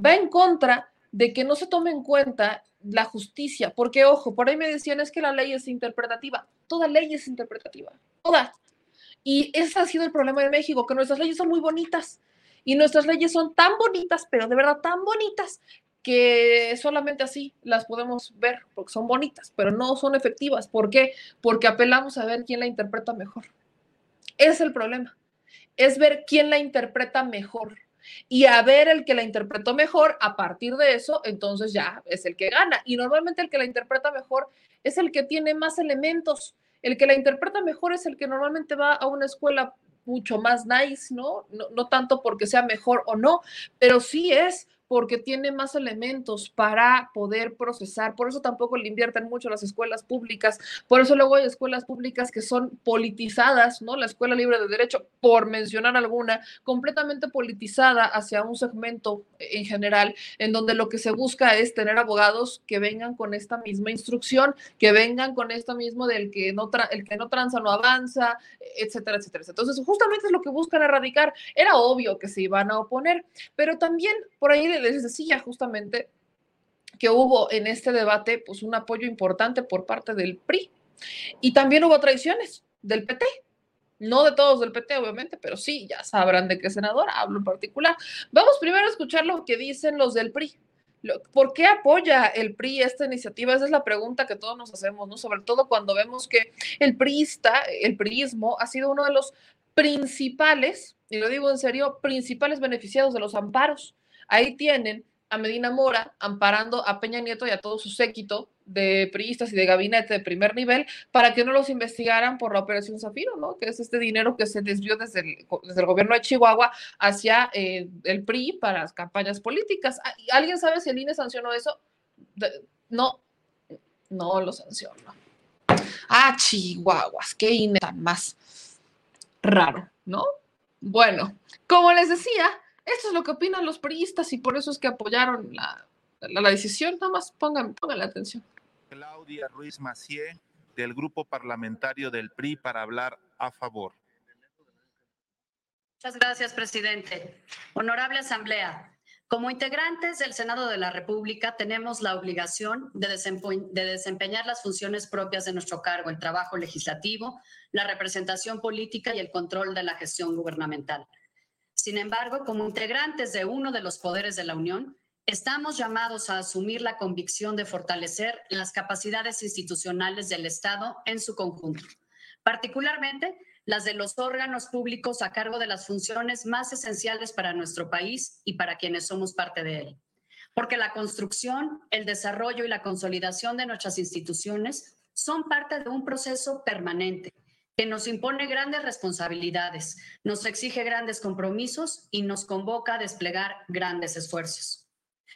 Va en contra de que no se tome en cuenta la justicia, porque ojo, por ahí me decían es que la ley es interpretativa, toda ley es interpretativa, toda. Y ese ha sido el problema de México, que nuestras leyes son muy bonitas y nuestras leyes son tan bonitas, pero de verdad tan bonitas, que solamente así las podemos ver, porque son bonitas, pero no son efectivas. ¿Por qué? Porque apelamos a ver quién la interpreta mejor. Es el problema, es ver quién la interpreta mejor y a ver el que la interpretó mejor, a partir de eso, entonces ya es el que gana. Y normalmente el que la interpreta mejor es el que tiene más elementos. El que la interpreta mejor es el que normalmente va a una escuela mucho más nice, ¿no? No, no tanto porque sea mejor o no, pero sí es porque tiene más elementos para poder procesar. Por eso tampoco le invierten mucho las escuelas públicas. Por eso luego hay escuelas públicas que son politizadas, ¿no? La Escuela Libre de Derecho, por mencionar alguna, completamente politizada hacia un segmento en general, en donde lo que se busca es tener abogados que vengan con esta misma instrucción, que vengan con esto mismo del que no, el que no tranza no avanza, etcétera, etcétera. Entonces, justamente es lo que buscan erradicar. Era obvio que se iban a oponer, pero también por ahí les decía justamente que hubo en este debate pues un apoyo importante por parte del PRI y también hubo traiciones del PT. No de todos del PT, obviamente, pero sí, ya sabrán de qué senador hablo en particular. Vamos primero a escuchar lo que dicen los del PRI. ¿Por qué apoya el PRI esta iniciativa? Esa es la pregunta que todos nos hacemos, ¿no? Sobre todo cuando vemos que el PRIista, el PRIismo, ha sido uno de los principales, y lo digo en serio, principales beneficiados de los amparos. Ahí tienen a Medina Mora amparando a Peña Nieto y a todo su séquito de priistas y de gabinete de primer nivel para que no los investigaran por la operación Zafiro, ¿no? Que es este dinero que se desvió desde el, gobierno de Chihuahua hacia eh, el PRI para las campañas políticas. Ah, ¿Alguien sabe si el INE sancionó eso? No, no lo sancionó. Ah, Chihuahuas, qué INE tan más raro, ¿no? Bueno, como les decía, esto es lo que opinan los priistas y por eso es que apoyaron la, la, decisión. Nada más pongan, pongan la atención. Claudia Ruiz Macié, del Grupo Parlamentario del PRI, para hablar a favor. Muchas gracias, presidente. Honorable Asamblea, como integrantes del Senado de la República tenemos la obligación de, de, desempeñar las funciones propias de nuestro cargo, el trabajo legislativo, la representación política y el control de la gestión gubernamental. Sin embargo, como integrantes de uno de los poderes de la Unión, estamos llamados a asumir la convicción de fortalecer las capacidades institucionales del Estado en su conjunto, particularmente las de los órganos públicos a cargo de las funciones más esenciales para nuestro país y para quienes somos parte de él. Porque la construcción, el desarrollo y la consolidación de nuestras instituciones son parte de un proceso permanente que nos impone grandes responsabilidades, nos exige grandes compromisos y nos convoca a desplegar grandes esfuerzos.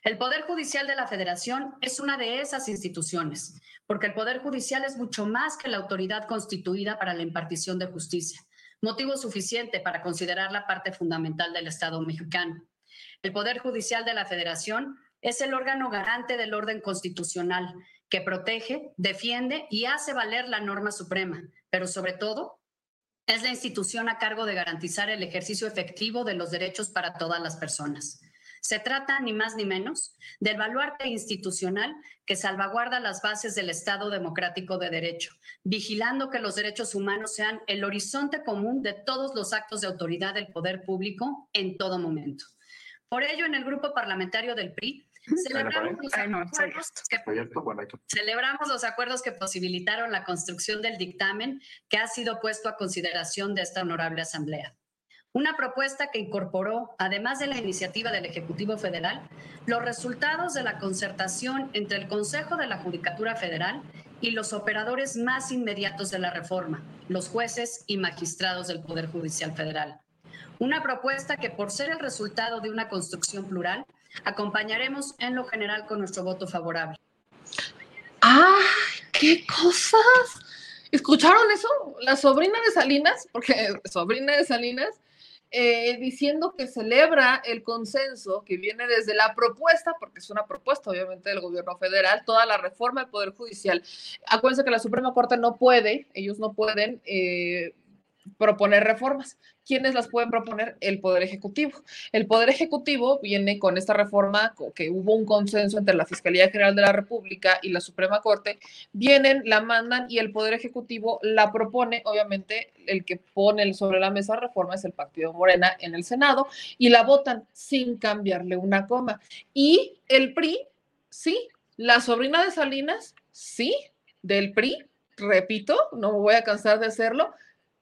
El Poder Judicial de la Federación es una de esas instituciones, porque el Poder Judicial es mucho más que la autoridad constituida para la impartición de justicia, motivo suficiente para considerar la parte fundamental del Estado mexicano. El Poder Judicial de la Federación es el órgano garante del orden constitucional que protege, defiende y hace valer la norma suprema, pero sobre todo es la institución a cargo de garantizar el ejercicio efectivo de los derechos para todas las personas. Se trata, ni más ni menos, del baluarte institucional que salvaguarda las bases del Estado democrático de derecho, vigilando que los derechos humanos sean el horizonte común de todos los actos de autoridad del poder público en todo momento. Por ello, en el grupo parlamentario del PRI, celebramos los, acuerdos que, celebramos los acuerdos que posibilitaron la construcción del dictamen que ha sido puesto a consideración de esta honorable Asamblea. Una propuesta que incorporó, además de la iniciativa del Ejecutivo Federal, los resultados de la concertación entre el Consejo de la Judicatura Federal y los operadores más inmediatos de la reforma, los jueces y magistrados del Poder Judicial Federal. Una propuesta que, por ser el resultado de una construcción plural, acompañaremos en lo general con nuestro voto favorable. ¡Ah! ¡Qué cosas! ¿Escucharon eso? La sobrina de Salinas, porque sobrina de Salinas, eh, diciendo que celebra el consenso que viene desde la propuesta, porque es una propuesta obviamente del gobierno federal, toda la reforma del Poder Judicial. Acuérdense que la Suprema Corte no puede, ellos no pueden eh, proponer reformas. ¿Quiénes las pueden proponer? El Poder Ejecutivo. El Poder Ejecutivo viene con esta reforma, que hubo un consenso entre la Fiscalía General de la República y la Suprema Corte, vienen, la mandan y el Poder Ejecutivo la propone. Obviamente, el que pone sobre la mesa reforma es el Partido Morena en el Senado y la votan sin cambiarle una coma. Y el PRI, sí, la sobrina de Salinas, sí, del PRI, repito, no me voy a cansar de hacerlo,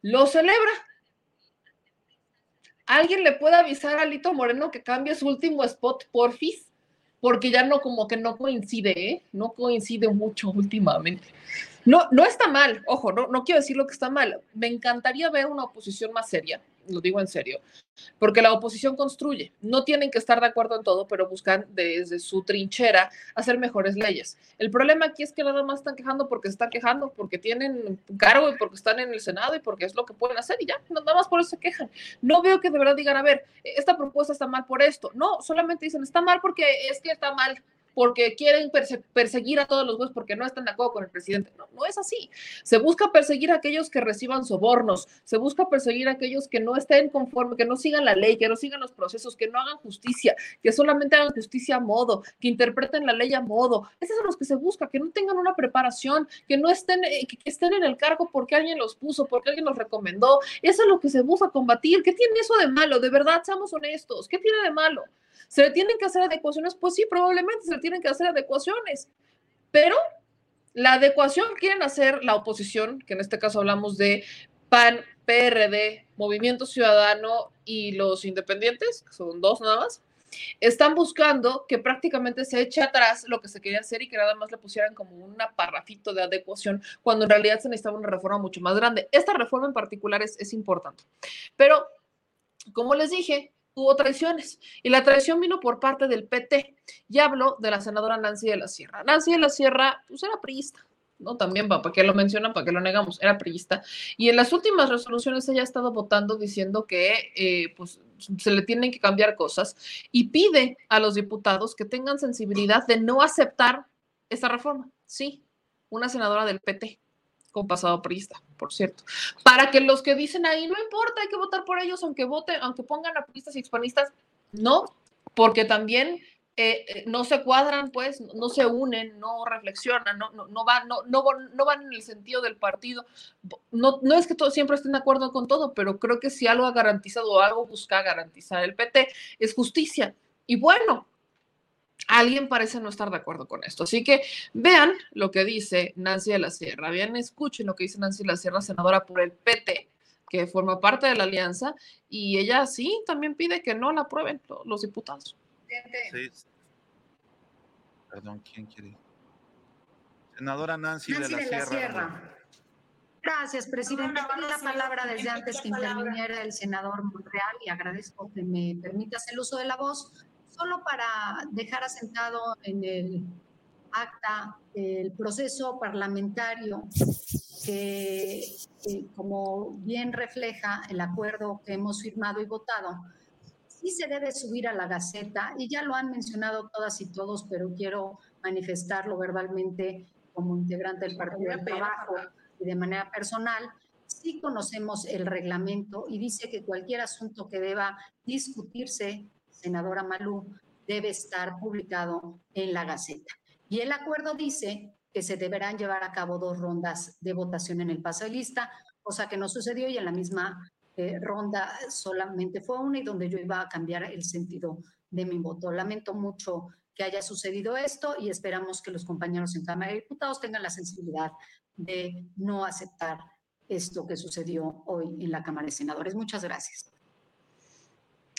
lo celebra. ¿Alguien le puede avisar a Lito Moreno que cambie su último spot por FIS? Porque ya no, como que no coincide, ¿eh? No coincide mucho últimamente. No, no está mal, ojo, no, no quiero decir lo que está mal. Me encantaría ver una oposición más seria, lo digo en serio, porque la oposición construye. No tienen que estar de acuerdo en todo, pero buscan desde su trinchera hacer mejores leyes. El problema aquí es que nada más están quejando porque se están quejando, porque tienen cargo y porque están en el Senado y porque es lo que pueden hacer y ya, nada más por eso se quejan. No veo que de verdad digan, a ver, esta propuesta está mal por esto. No, solamente dicen, está mal porque es que está mal porque quieren perseguir a todos los jueces porque no están de acuerdo con el presidente. No, no es así. Se busca perseguir a aquellos que reciban sobornos, se busca perseguir a aquellos que no estén conformes, que no sigan la ley, que no sigan los procesos, que no hagan justicia, que solamente hagan justicia a modo, que interpreten la ley a modo. Esos son los que se busca, que no tengan una preparación, que no estén, eh, que estén en el cargo porque alguien los puso, porque alguien los recomendó. Eso es lo que se busca combatir. ¿Qué tiene eso de malo? De verdad, seamos honestos. ¿Qué tiene de malo? ¿Se le tienen que hacer adecuaciones? Pues sí, probablemente se le tienen que hacer adecuaciones, pero la adecuación quieren hacer la oposición, que en este caso hablamos de PAN, PRD, Movimiento Ciudadano y los independientes, que son dos nada más, están buscando que prácticamente se eche atrás lo que se quería hacer y que nada más le pusieran como un parrafito de adecuación, cuando en realidad se necesitaba una reforma mucho más grande. Esta reforma en particular es importante. Pero, como les dije, hubo traiciones y la traición vino por parte del PT. Ya hablo de la senadora Nancy de la Sierra. Nancy de la Sierra, pues era priista, ¿no? También, ¿para qué lo mencionan? ¿Para qué lo negamos? Era priista. Y en las últimas resoluciones ella ha estado votando diciendo que, eh, pues, se le tienen que cambiar cosas y pide a los diputados que tengan sensibilidad de no aceptar esta reforma. Sí, una senadora del PT con pasado priista, por cierto. Para que los que dicen ahí, no importa, hay que votar por ellos, aunque voten, aunque pongan a priistas y hispanistas, no, porque también eh, eh, no se cuadran, pues, no se unen, no reflexionan, no, no, no, van, no, no, no, van en el sentido del partido. No, no es que todos siempre estén de acuerdo con todo, pero creo que si algo ha garantizado o algo busca garantizar el PT es justicia. Y bueno, alguien parece no estar de acuerdo con esto. Así que vean lo que dice Nancy de la Sierra, vean, escuchen lo que dice Nancy de la Sierra, senadora por el PT, que forma parte de la alianza, y ella sí también pide que no la aprueben los diputados. Sí. Perdón, ¿quién quiere? Senadora Nancy, de, la, Sierra. Gracias, presidente. Tengo la palabra desde antes que interviniera el senador Montreal y agradezco que me permitas el uso de la voz solo para dejar asentado en el acta el proceso parlamentario que, como bien refleja el acuerdo que hemos firmado y votado, sí se debe subir a la Gaceta, y ya lo han mencionado todas y todos, pero quiero manifestarlo verbalmente como integrante del Partido del Trabajo y de manera personal, sí conocemos el reglamento y dice que cualquier asunto que deba discutirse senadora Malú, debe estar publicado en la Gaceta. Y el acuerdo dice que se deberán llevar a cabo dos rondas de votación en el paso de lista, cosa que no sucedió y en la misma eh, ronda solamente fue una y donde yo iba a cambiar el sentido de mi voto. Lamento mucho que haya sucedido esto y esperamos que los compañeros en Cámara de Diputados tengan la sensibilidad de no aceptar esto que sucedió hoy en la Cámara de Senadores. Muchas gracias.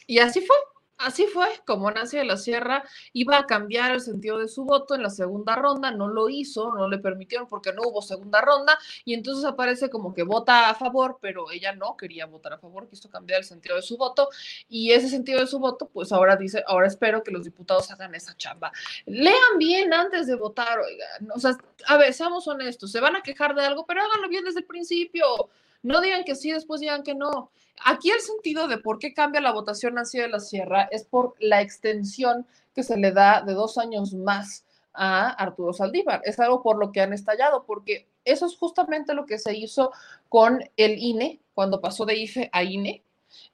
Y así fue. Así fue, como Nancy de la Sierra iba a cambiar el sentido de su voto en la segunda ronda, no lo hizo, no le permitieron porque no hubo segunda ronda y entonces aparece como que vota a favor, pero ella no quería votar a favor, quiso cambiar el sentido de su voto y ese sentido de su voto, pues ahora dice, ahora espero que los diputados hagan esa chamba. Lean bien antes de votar, oigan, o sea, a ver, seamos honestos, se van a quejar de algo, pero háganlo bien desde el principio. No digan que sí, después digan que no. Aquí el sentido de por qué cambia la votación Nancy de la Sierra es por la extensión que se le da de dos años más a Arturo Saldívar. Es algo por lo que han estallado, porque eso es justamente lo que se hizo con el INE, cuando pasó de IFE a INE.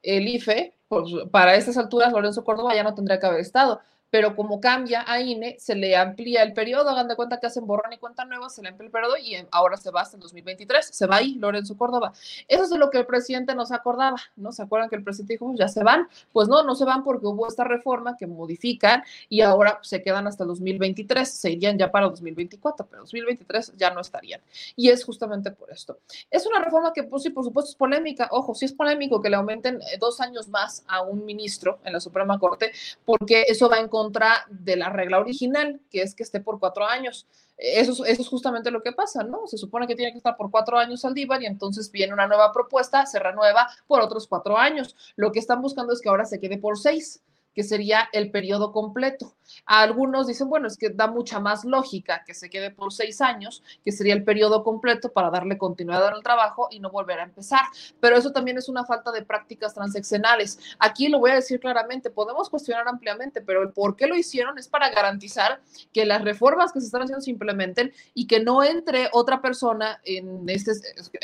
El IFE, pues, para estas alturas, Lorenzo Córdoba ya no tendría que haber estado pero como cambia a INE, se le amplía el periodo, hagan de cuenta que hacen borrón y cuenta nueva, se le amplía el periodo y ahora se va hasta el 2023, se va ahí Lorenzo Córdoba. Eso es de lo que el presidente nos acordaba, ¿no? ¿Se acuerdan que el presidente dijo, ya se van? Pues no, no se van porque hubo esta reforma que modifican y ahora se quedan hasta el 2023, se irían ya para 2024, pero 2023 ya no estarían. Y es justamente por esto. Es una reforma que, pues sí, por supuesto es polémica. Ojo, sí es polémico que le aumenten eh, dos años más a un ministro en la Suprema Corte, porque eso va en contra contra de la regla original, que es que esté por cuatro años. Eso, es justamente lo que pasa, ¿no? Se supone que tiene que estar por cuatro años Saldívar y entonces viene una nueva propuesta, se renueva por otros cuatro años. Lo que están buscando es que ahora se quede por seis que sería el periodo completo. algunos dicen, bueno, es que da mucha más lógica que se quede por seis años, que sería el periodo completo para darle continuidad al trabajo y no volver a empezar. Pero eso también es una falta de prácticas transaccionales. Aquí lo voy a decir claramente, podemos cuestionar ampliamente, pero el por qué lo hicieron es para garantizar que las reformas que se están haciendo se implementen y que no entre otra persona en este,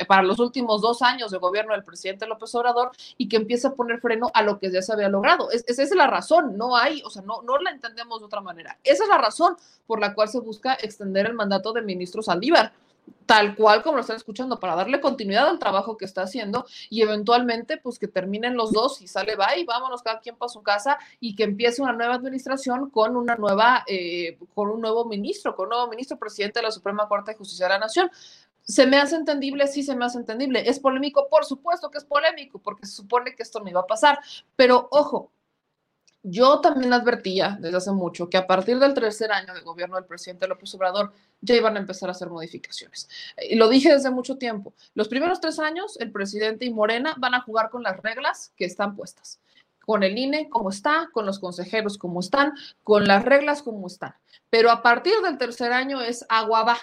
para los últimos dos años de gobierno del presidente López Obrador y que empiece a poner freno a lo que ya se había logrado. Es, esa es la razón no hay, o sea, no, no la entendemos de otra manera. Esa es la razón por la cual se busca extender el mandato del ministro Saldívar tal cual como lo están escuchando, para darle continuidad al trabajo que está haciendo y eventualmente pues que terminen los dos y sale, va y vámonos cada quien para su casa y que empiece una nueva administración con una nueva, eh, con un nuevo ministro, con un nuevo ministro presidente de la Suprema Corte de Justicia de la Nación. ¿Se me hace entendible? Sí, se me hace entendible. ¿Es polémico? Por supuesto que es polémico, porque se supone que esto no iba a pasar. Pero ojo, yo también advertía desde hace mucho que a partir del tercer año de gobierno del presidente López Obrador ya iban a empezar a hacer modificaciones. Y lo dije desde mucho tiempo. Los primeros tres años, el presidente y Morena van a jugar con las reglas que están puestas. Con el INE como está, con los consejeros como están, con las reglas como están. Pero a partir del tercer año es agua va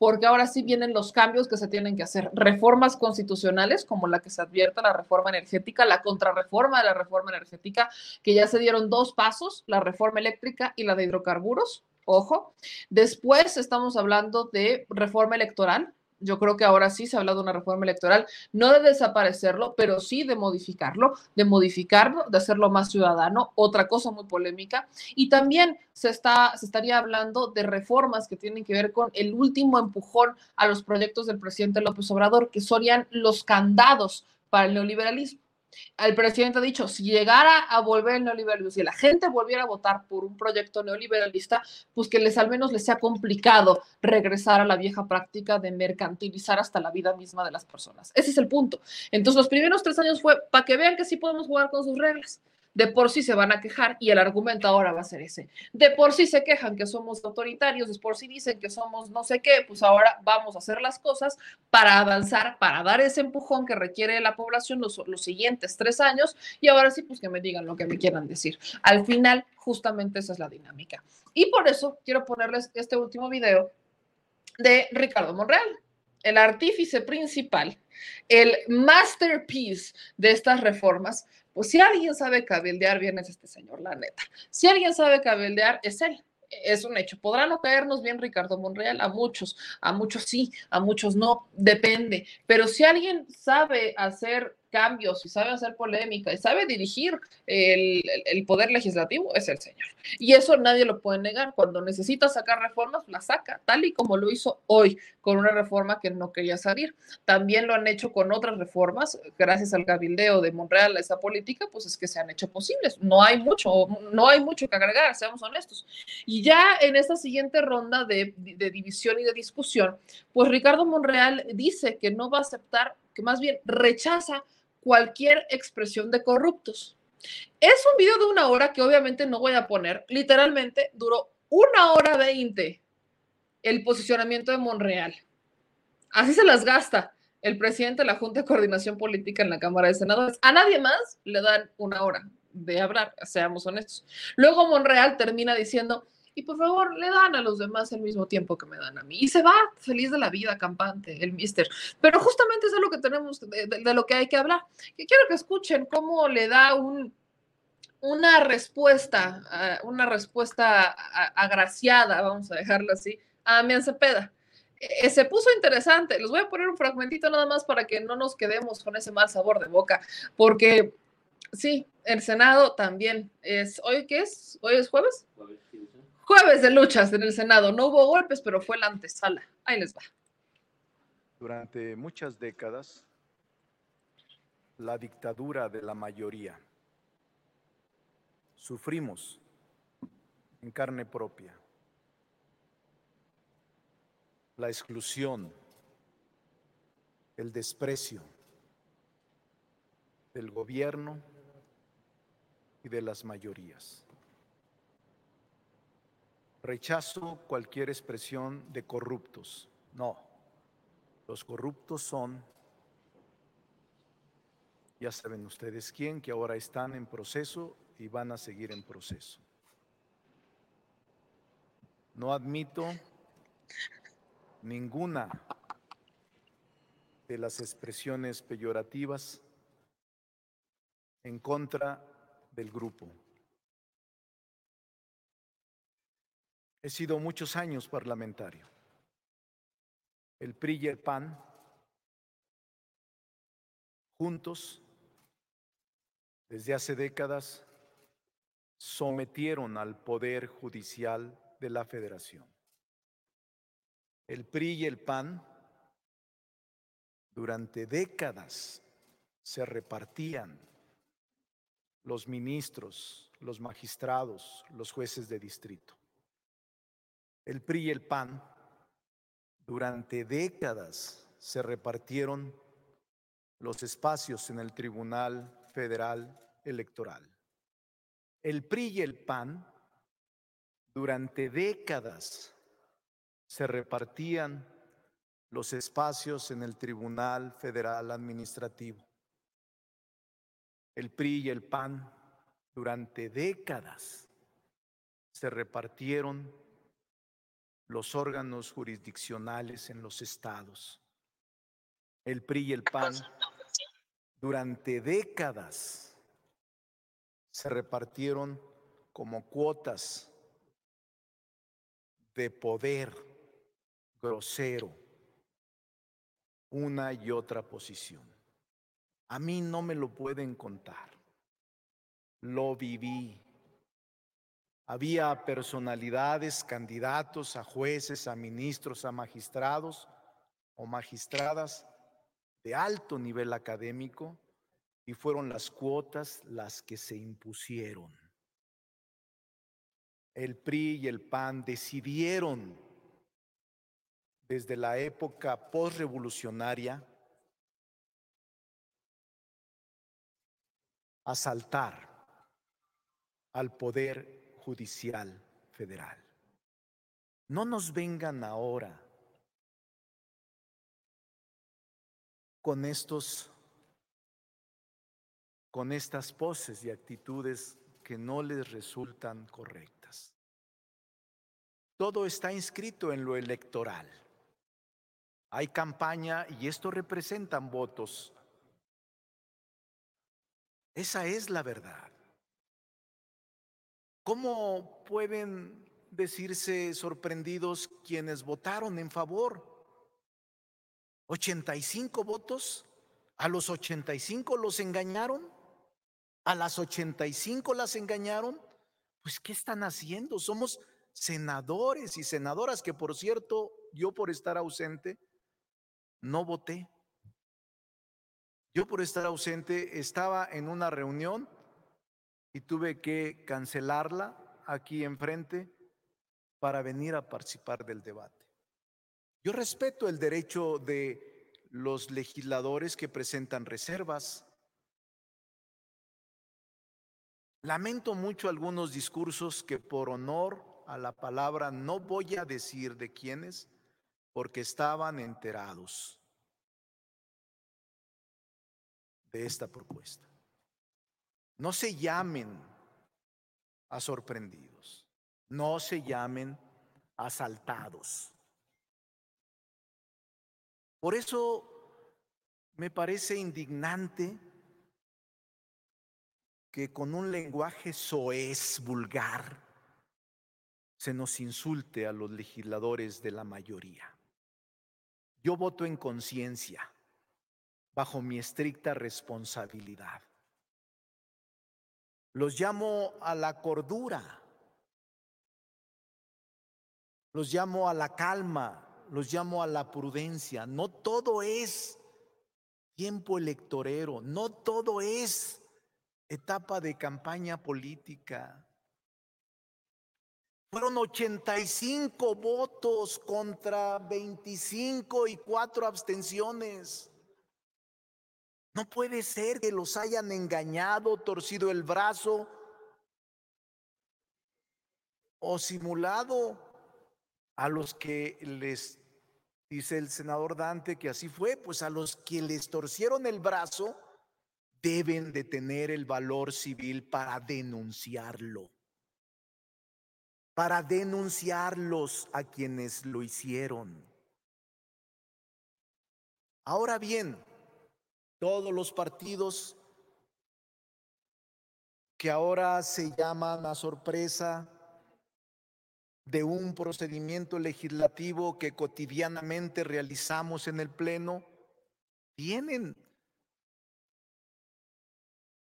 porque ahora sí vienen los cambios que se tienen que hacer. Reformas constitucionales, como la que se advierte la reforma energética, la contrarreforma de la reforma energética, que ya se dieron dos pasos, la reforma eléctrica y la de hidrocarburos. Ojo. Después estamos hablando de reforma electoral, yo creo que ahora sí se habla de una reforma electoral, no de desaparecerlo, pero sí de modificarlo, de modificarlo, de hacerlo más ciudadano, otra cosa muy polémica. Y también se, está, se estaría hablando de reformas que tienen que ver con el último empujón a los proyectos del presidente López Obrador, que serían los candados para el neoliberalismo. El presidente ha dicho, si llegara a volver el neoliberalismo, si la gente volviera a votar por un proyecto neoliberalista, pues que les al menos les sea complicado regresar a la vieja práctica de mercantilizar hasta la vida misma de las personas. Ese es el punto. Entonces, los primeros tres años fue para que vean que sí podemos jugar con sus reglas de por sí se van a quejar y el argumento ahora va a ser ese. De por sí se quejan que somos autoritarios, de por sí dicen que somos no sé qué, pues ahora vamos a hacer las cosas para avanzar, para dar ese empujón que requiere la población los, los siguientes tres años y ahora sí, pues que me digan lo que me quieran decir. Al final, justamente esa es la dinámica. Y por eso quiero ponerles este último video de Ricardo Monreal, el artífice principal, el masterpiece de estas reformas, pues si alguien sabe cabildear bien es este señor, la neta. Si alguien sabe cabildear es él. Es un hecho. Podrá no caernos bien Ricardo Monreal, a muchos, a muchos sí, a muchos no, depende. Pero si alguien sabe hacer cambios y sabe hacer polémica y sabe dirigir el, el, poder legislativo es el señor. Y eso nadie lo puede negar. Cuando necesita sacar reformas, la saca, tal y como lo hizo hoy con una reforma que no quería salir. También lo han hecho con otras reformas, gracias al cabildeo de Monreal a esa política, pues es que se han hecho posibles. No hay mucho, no hay mucho que agregar, seamos honestos. Y ya en esta siguiente ronda de, de división y de discusión, pues Ricardo Monreal dice que no va a aceptar, que más bien rechaza cualquier expresión de corruptos. Es un video de una hora que obviamente no voy a poner, literalmente duró una hora veinte el posicionamiento de Monreal. Así se las gasta el presidente de la Junta de Coordinación Política en la Cámara de Senadores. A nadie más le dan una hora de hablar, seamos honestos. Luego Monreal termina diciendo, y por favor le dan a los demás el mismo tiempo que me dan a mí. Y se va feliz de la vida, campante, el mister. Pero justamente es de lo que tenemos, de, lo que hay que hablar. Que quiero que escuchen cómo le da un, una respuesta, una respuesta agraciada, vamos a dejarlo así, a Mian Cepeda. E, se puso interesante. Les voy a poner un fragmentito nada más para que no nos quedemos con ese mal sabor de boca, porque sí, el Senado también es. ¿Hoy qué es? ¿Hoy es jueves? Jueves de luchas en el Senado. No hubo golpes, pero fue la antesala. Ahí les va. Durante muchas décadas, la dictadura de la mayoría. Sufrimos en carne propia la exclusión, el desprecio del gobierno y de las mayorías. Rechazo cualquier expresión de corruptos. No, los corruptos son, ya saben ustedes quién, que ahora están en proceso y van a seguir en proceso. No admito ninguna de las expresiones peyorativas en contra del grupo. He sido muchos años parlamentario. El PRI y el PAN, juntos, desde hace décadas, sometieron al Poder Judicial de la Federación. El PRI y el PAN durante décadas se repartían los ministros, los magistrados, los jueces de distrito el PRI y el PAN durante décadas se repartieron los espacios en el Tribunal Federal Electoral. El PRI y el PAN durante décadas se repartían los espacios en el Tribunal Federal Administrativo. El PRI y el PAN durante décadas se repartieron los órganos jurisdiccionales en los estados. El PRI y el PAN durante décadas se repartieron como cuotas de poder grosero una y otra posición. A mí no me lo pueden contar. Lo viví. Había personalidades, candidatos a jueces, a ministros, a magistrados o magistradas de alto nivel académico y fueron las cuotas las que se impusieron. El PRI y el PAN decidieron desde la época postrevolucionaria asaltar al poder Judicial Federal. No nos vengan ahora con estos con estas poses y actitudes que no les resultan correctas. Todo está inscrito en lo electoral. Hay campaña y esto representan votos. Esa es la verdad. ¿Cómo pueden decirse sorprendidos quienes votaron en favor? 85 votos ¿A los 85 los engañaron? ¿A las 85 las engañaron? Pues ¿qué están haciendo? Somos senadores y senadoras que, por cierto, yo por estar ausente, no voté. Yo por estar ausente estaba en una reunión y tuve que cancelarla aquí enfrente para venir a participar del debate. Yo respeto el derecho de los legisladores que presentan reservas. Lamento mucho algunos discursos que por honor a la palabra no voy a decir de quiénes, porque estaban enterados de esta propuesta. No se llamen a sorprendidos, no se llamen asaltados. Por eso me parece indignante que con un lenguaje soez, vulgar, se nos insulte a los legisladores de la mayoría. Yo voto en conciencia, bajo mi estricta responsabilidad. Los llamo a la cordura, los llamo a la calma, los llamo a la prudencia. No todo es tiempo electorero, no todo es etapa de campaña política. Fueron 85 votos contra 25 y 4 abstenciones. No puede ser que los hayan engañado, torcido el brazo o simulado a los que les dice el senador Dante que así fue, pues a los que les torcieron el brazo deben de tener el valor civil para denunciarlo, para denunciarlos a quienes lo hicieron. Ahora bien, todos los partidos que ahora se llaman a sorpresa de un procedimiento legislativo que cotidianamente realizamos en el Pleno, tienen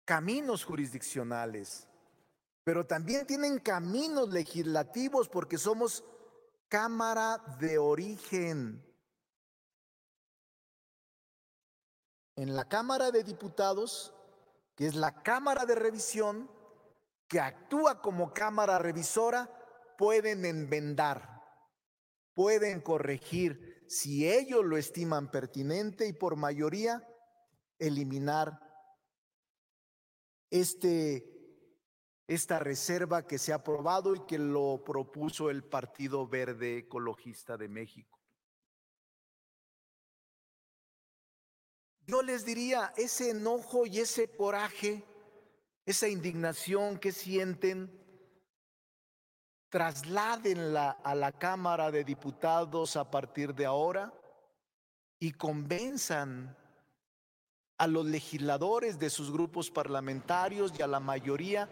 caminos jurisdiccionales, pero también tienen caminos legislativos porque somos Cámara de origen. En la Cámara de Diputados, que es la Cámara de Revisión, que actúa como Cámara Revisora, pueden enmendar, pueden corregir, si ellos lo estiman pertinente y por mayoría, eliminar este, esta reserva que se ha aprobado y que lo propuso el Partido Verde Ecologista de México. Yo les diría, ese enojo y ese coraje, esa indignación que sienten, trasládenla a la Cámara de Diputados a partir de ahora y convenzan a los legisladores de sus grupos parlamentarios y a la mayoría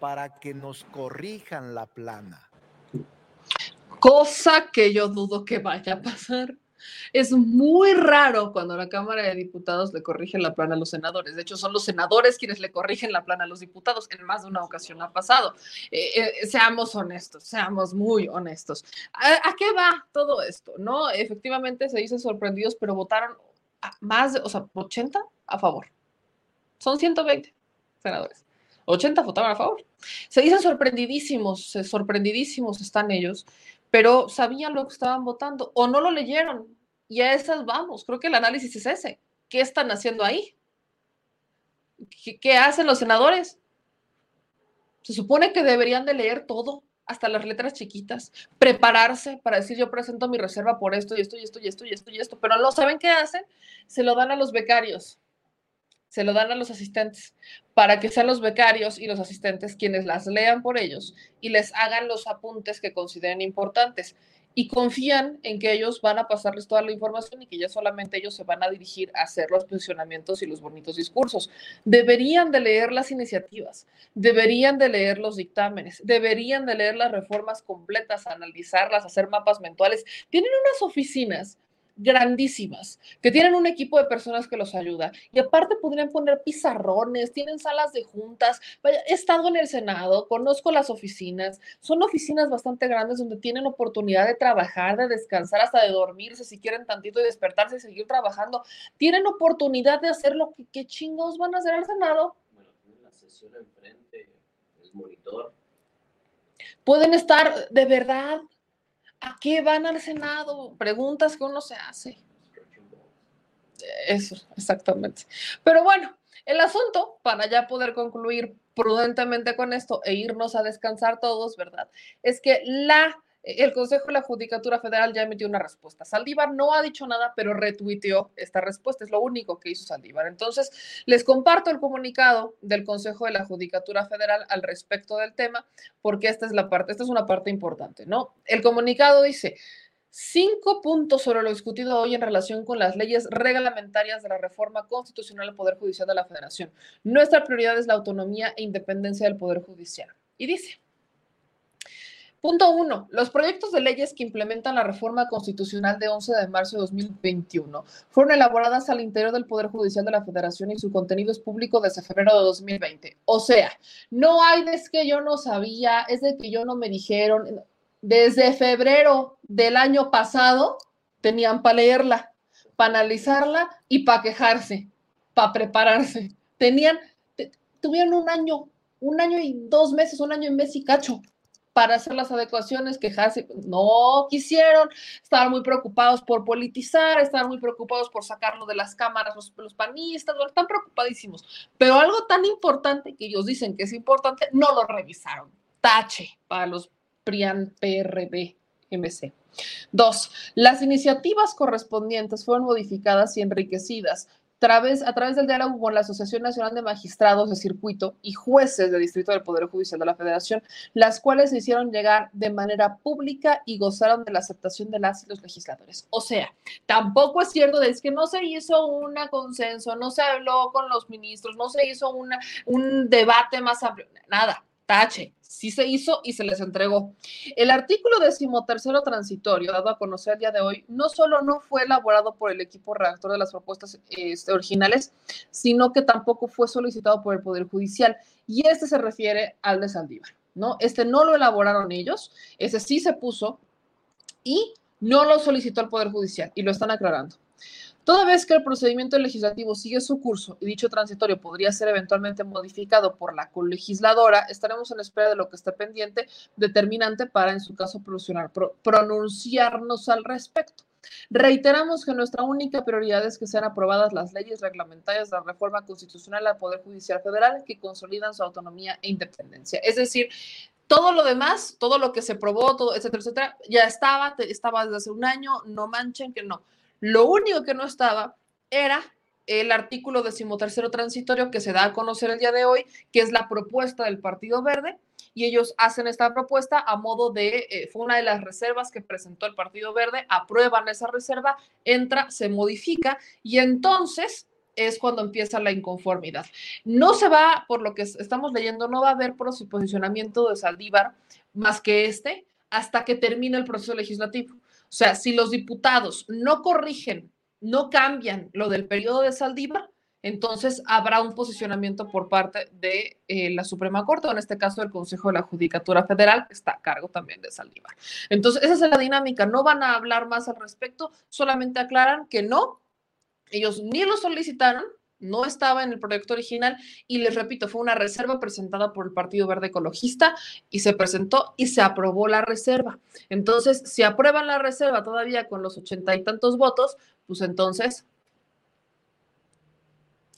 para que nos corrijan la plana. Cosa que yo dudo que vaya a pasar. Es muy raro cuando la Cámara de Diputados le corrige la plana a los senadores. De hecho, son los senadores quienes le corrigen la plana a los diputados. En más de una ocasión ha pasado. Eh, eh, seamos honestos, seamos muy honestos. ¿A, qué va todo esto? No, efectivamente se dicen sorprendidos, pero votaron más de, o sea, 80 a favor. Son 120 senadores. 80 votaron a favor. Se dicen sorprendidísimos, sorprendidísimos están ellos pero sabían lo que estaban votando o no lo leyeron. Y a esas vamos. Creo que el análisis es ese. ¿Qué están haciendo ahí? ¿Qué, hacen los senadores? Se supone que deberían de leer todo, hasta las letras chiquitas, prepararse para decir yo presento mi reserva por esto y esto y esto y esto y esto y esto, pero no saben qué hacen, se lo dan a los becarios se lo dan a los asistentes para que sean los becarios y los asistentes quienes las lean por ellos y les hagan los apuntes que consideren importantes y confían en que ellos van a pasarles toda la información y que ya solamente ellos se van a dirigir a hacer los posicionamientos y los bonitos discursos. Deberían de leer las iniciativas, deberían de leer los dictámenes, deberían de leer las reformas completas, analizarlas, hacer mapas mensuales. Tienen unas oficinas grandísimas, que tienen un equipo de personas que los ayuda y aparte podrían poner pizarrones, tienen salas de juntas. Vaya, he estado en el Senado, conozco las oficinas, son oficinas bastante grandes donde tienen oportunidad de trabajar, de descansar, hasta de dormirse si quieren tantito y despertarse y seguir trabajando. Tienen oportunidad de hacer lo que qué chingos van a hacer al Senado. Bueno, tienen la sesión enfrente, el monitor. Pueden estar de verdad ¿A qué van al Senado? Preguntas que uno se hace. Eso, exactamente. Pero bueno, el asunto, para ya poder concluir prudentemente con esto e irnos a descansar todos, ¿verdad? Es que la el Consejo de la Judicatura Federal ya emitió una respuesta. Saldívar no ha dicho nada, pero retuiteó esta respuesta. Es lo único que hizo Saldívar. Entonces, les comparto el comunicado del Consejo de la Judicatura Federal al respecto del tema, porque esta es la parte, esta es una parte importante, ¿no? El comunicado dice. Cinco puntos sobre lo discutido hoy en relación con las leyes reglamentarias de la reforma constitucional del Poder Judicial de la Federación. Nuestra prioridad es la autonomía e independencia del Poder Judicial. Y dice, Punto uno, los proyectos de leyes que implementan la reforma constitucional de 11 de marzo de 2021 fueron elaboradas al interior del Poder Judicial de la Federación y su contenido es público desde febrero de 2020. O sea, no hay de que yo no sabía, es de que yo no me dijeron. Desde febrero del año pasado tenían para leerla, para analizarla y para quejarse, para prepararse. Tenían, tuvieron un año, un año y dos meses, un año y mes y cacho para hacer las adecuaciones, quejarse, no quisieron, estaban muy preocupados por politizar, estaban muy preocupados por sacarlo de las cámaras los, panistas, están preocupadísimos, pero algo tan importante que ellos dicen que es importante, no lo revisaron. Tache para los PRIAN, PRD, MC. Dos, las iniciativas correspondientes fueron modificadas y enriquecidas a través del diálogo con la Asociación Nacional de Magistrados de Circuito y jueces de Distrito del Poder Judicial de la Federación, las cuales se hicieron llegar de manera pública y gozaron de la aceptación de las y los legisladores. O sea, tampoco es cierto de que no se hizo un consenso, no se habló con los ministros, no se hizo una, un debate más amplio, nada tache, sí se hizo y se les entregó. El artículo decimotercero transitorio, dado a conocer el día de hoy, no solo no fue elaborado por el equipo redactor de las propuestas este, originales, sino que tampoco fue solicitado por el Poder Judicial. Y este se refiere al de Saldívar, ¿no? Este no lo elaboraron ellos, ese sí se puso y no lo solicitó el Poder Judicial y lo están aclarando. Toda vez que el procedimiento legislativo sigue su curso y dicho transitorio podría ser eventualmente modificado por la colegisladora, estaremos en espera de lo que esté pendiente, determinante para, en su caso, pronunciarnos al respecto. Reiteramos que nuestra única prioridad es que sean aprobadas las leyes reglamentarias de la reforma constitucional al Poder Judicial Federal que consolidan su autonomía e independencia. Es decir, todo lo demás, todo lo que se probó, todo, etcétera, etcétera, ya estaba, estaba desde hace un año, no manchen que no. Lo único que no estaba era el artículo decimotercero transitorio que se da a conocer el día de hoy, que es la propuesta del Partido Verde, y ellos hacen esta propuesta a modo de, eh, fue una de las reservas que presentó el Partido Verde, aprueban esa reserva, entra, se modifica, y entonces es cuando empieza la inconformidad. No se va, por lo que estamos leyendo, no va a haber posicionamiento de Saldívar más que este hasta que termine el proceso legislativo. O sea, si los diputados no corrigen, no cambian lo del periodo de Saldívar, entonces habrá un posicionamiento por parte de eh, la Suprema Corte, o en este caso el Consejo de la Judicatura Federal, que está a cargo también de Saldívar. Entonces, esa es la dinámica. No van a hablar más al respecto, solamente aclaran que no, ellos ni lo solicitaron, no estaba en el proyecto original y les repito, fue una reserva presentada por el Partido Verde Ecologista y se presentó y se aprobó la reserva. Entonces, si aprueban la reserva todavía con los ochenta y tantos votos, pues entonces,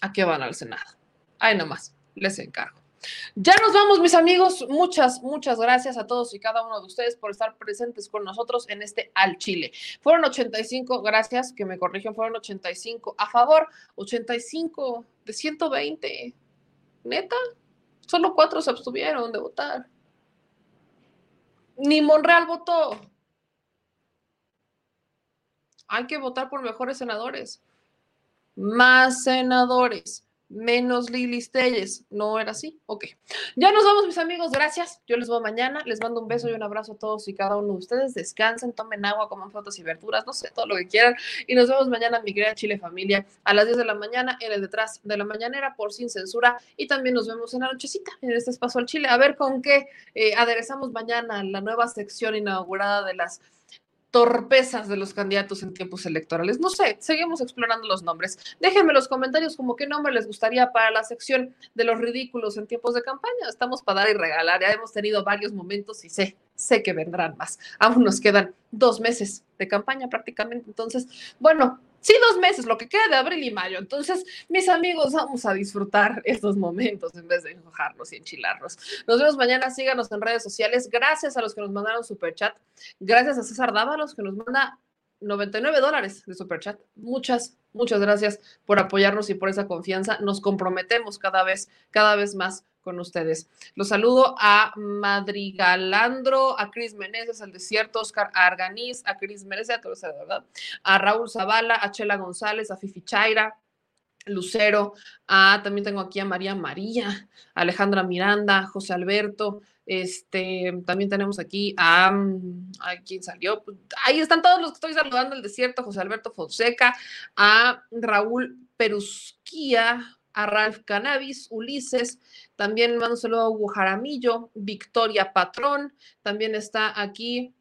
¿a qué van al Senado? Ahí nomás, les encargo. Ya nos vamos, mis amigos. Muchas, muchas gracias a todos y cada uno de ustedes por estar presentes con nosotros en este Al Chile. Fueron 85, gracias, que me corrigen, fueron 85 a favor, 85 de 120. ¿Neta? Solo cuatro se abstuvieron de votar. Ni Monreal votó. Hay que votar por mejores senadores. Más senadores menos Lili Telles. ¿No era así? Ok. Ya nos vamos, mis amigos. Gracias. Yo les veo mañana. Les mando un beso y un abrazo a todos y cada uno de ustedes. Descansen, tomen agua, coman frutas y verduras, no sé, todo lo que quieran. Y nos vemos mañana, mi querida Chile Familia, a las 10 de la mañana en el detrás de la mañanera por Sin Censura. Y también nos vemos en la nochecita, en este espacio al Chile. A ver con qué eh, aderezamos mañana la nueva sección inaugurada de las torpezas de los candidatos en tiempos electorales. No sé, seguimos explorando los nombres. Déjenme los comentarios como qué nombre les gustaría para la sección de los ridículos en tiempos de campaña. Estamos para dar y regalar. Ya hemos tenido varios momentos y sé, sé que vendrán más. Aún nos quedan dos meses de campaña prácticamente. Entonces, bueno, sí, dos meses, lo que queda de abril y mayo. Entonces, mis amigos, vamos a disfrutar estos momentos en vez de enojarnos y enchilarnos. Nos vemos mañana, síganos en redes sociales. Gracias a los que nos mandaron super chat. Gracias a César Dávalos que nos manda 99 dólares de super chat. Muchas, muchas gracias por apoyarnos y por esa confianza. Nos comprometemos cada vez, cada vez más con ustedes. Los saludo a Madrigalandro, a Cris Meneses, al Desierto, Oscar Arganiz, a Cris Meneses, a todos, ¿verdad? A Raúl Zavala, a Chela González, a Fifi Chaira, Lucero, a, también tengo aquí a María María, Alejandra Miranda, José Alberto, este, también tenemos aquí a, a quien salió, ahí están todos los que estoy saludando, el desierto, José Alberto Fonseca, a Raúl Perusquía, a Ralph Cannabis, Ulises, también mando un saludo a Hugo Jaramillo, Victoria Patrón, también está aquí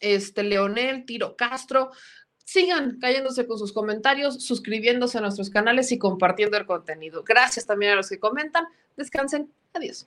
este Leonel, Tiro Castro. Sigan cayéndose con sus comentarios, suscribiéndose a nuestros canales y compartiendo el contenido. Gracias también a los que comentan. Descansen. Adiós.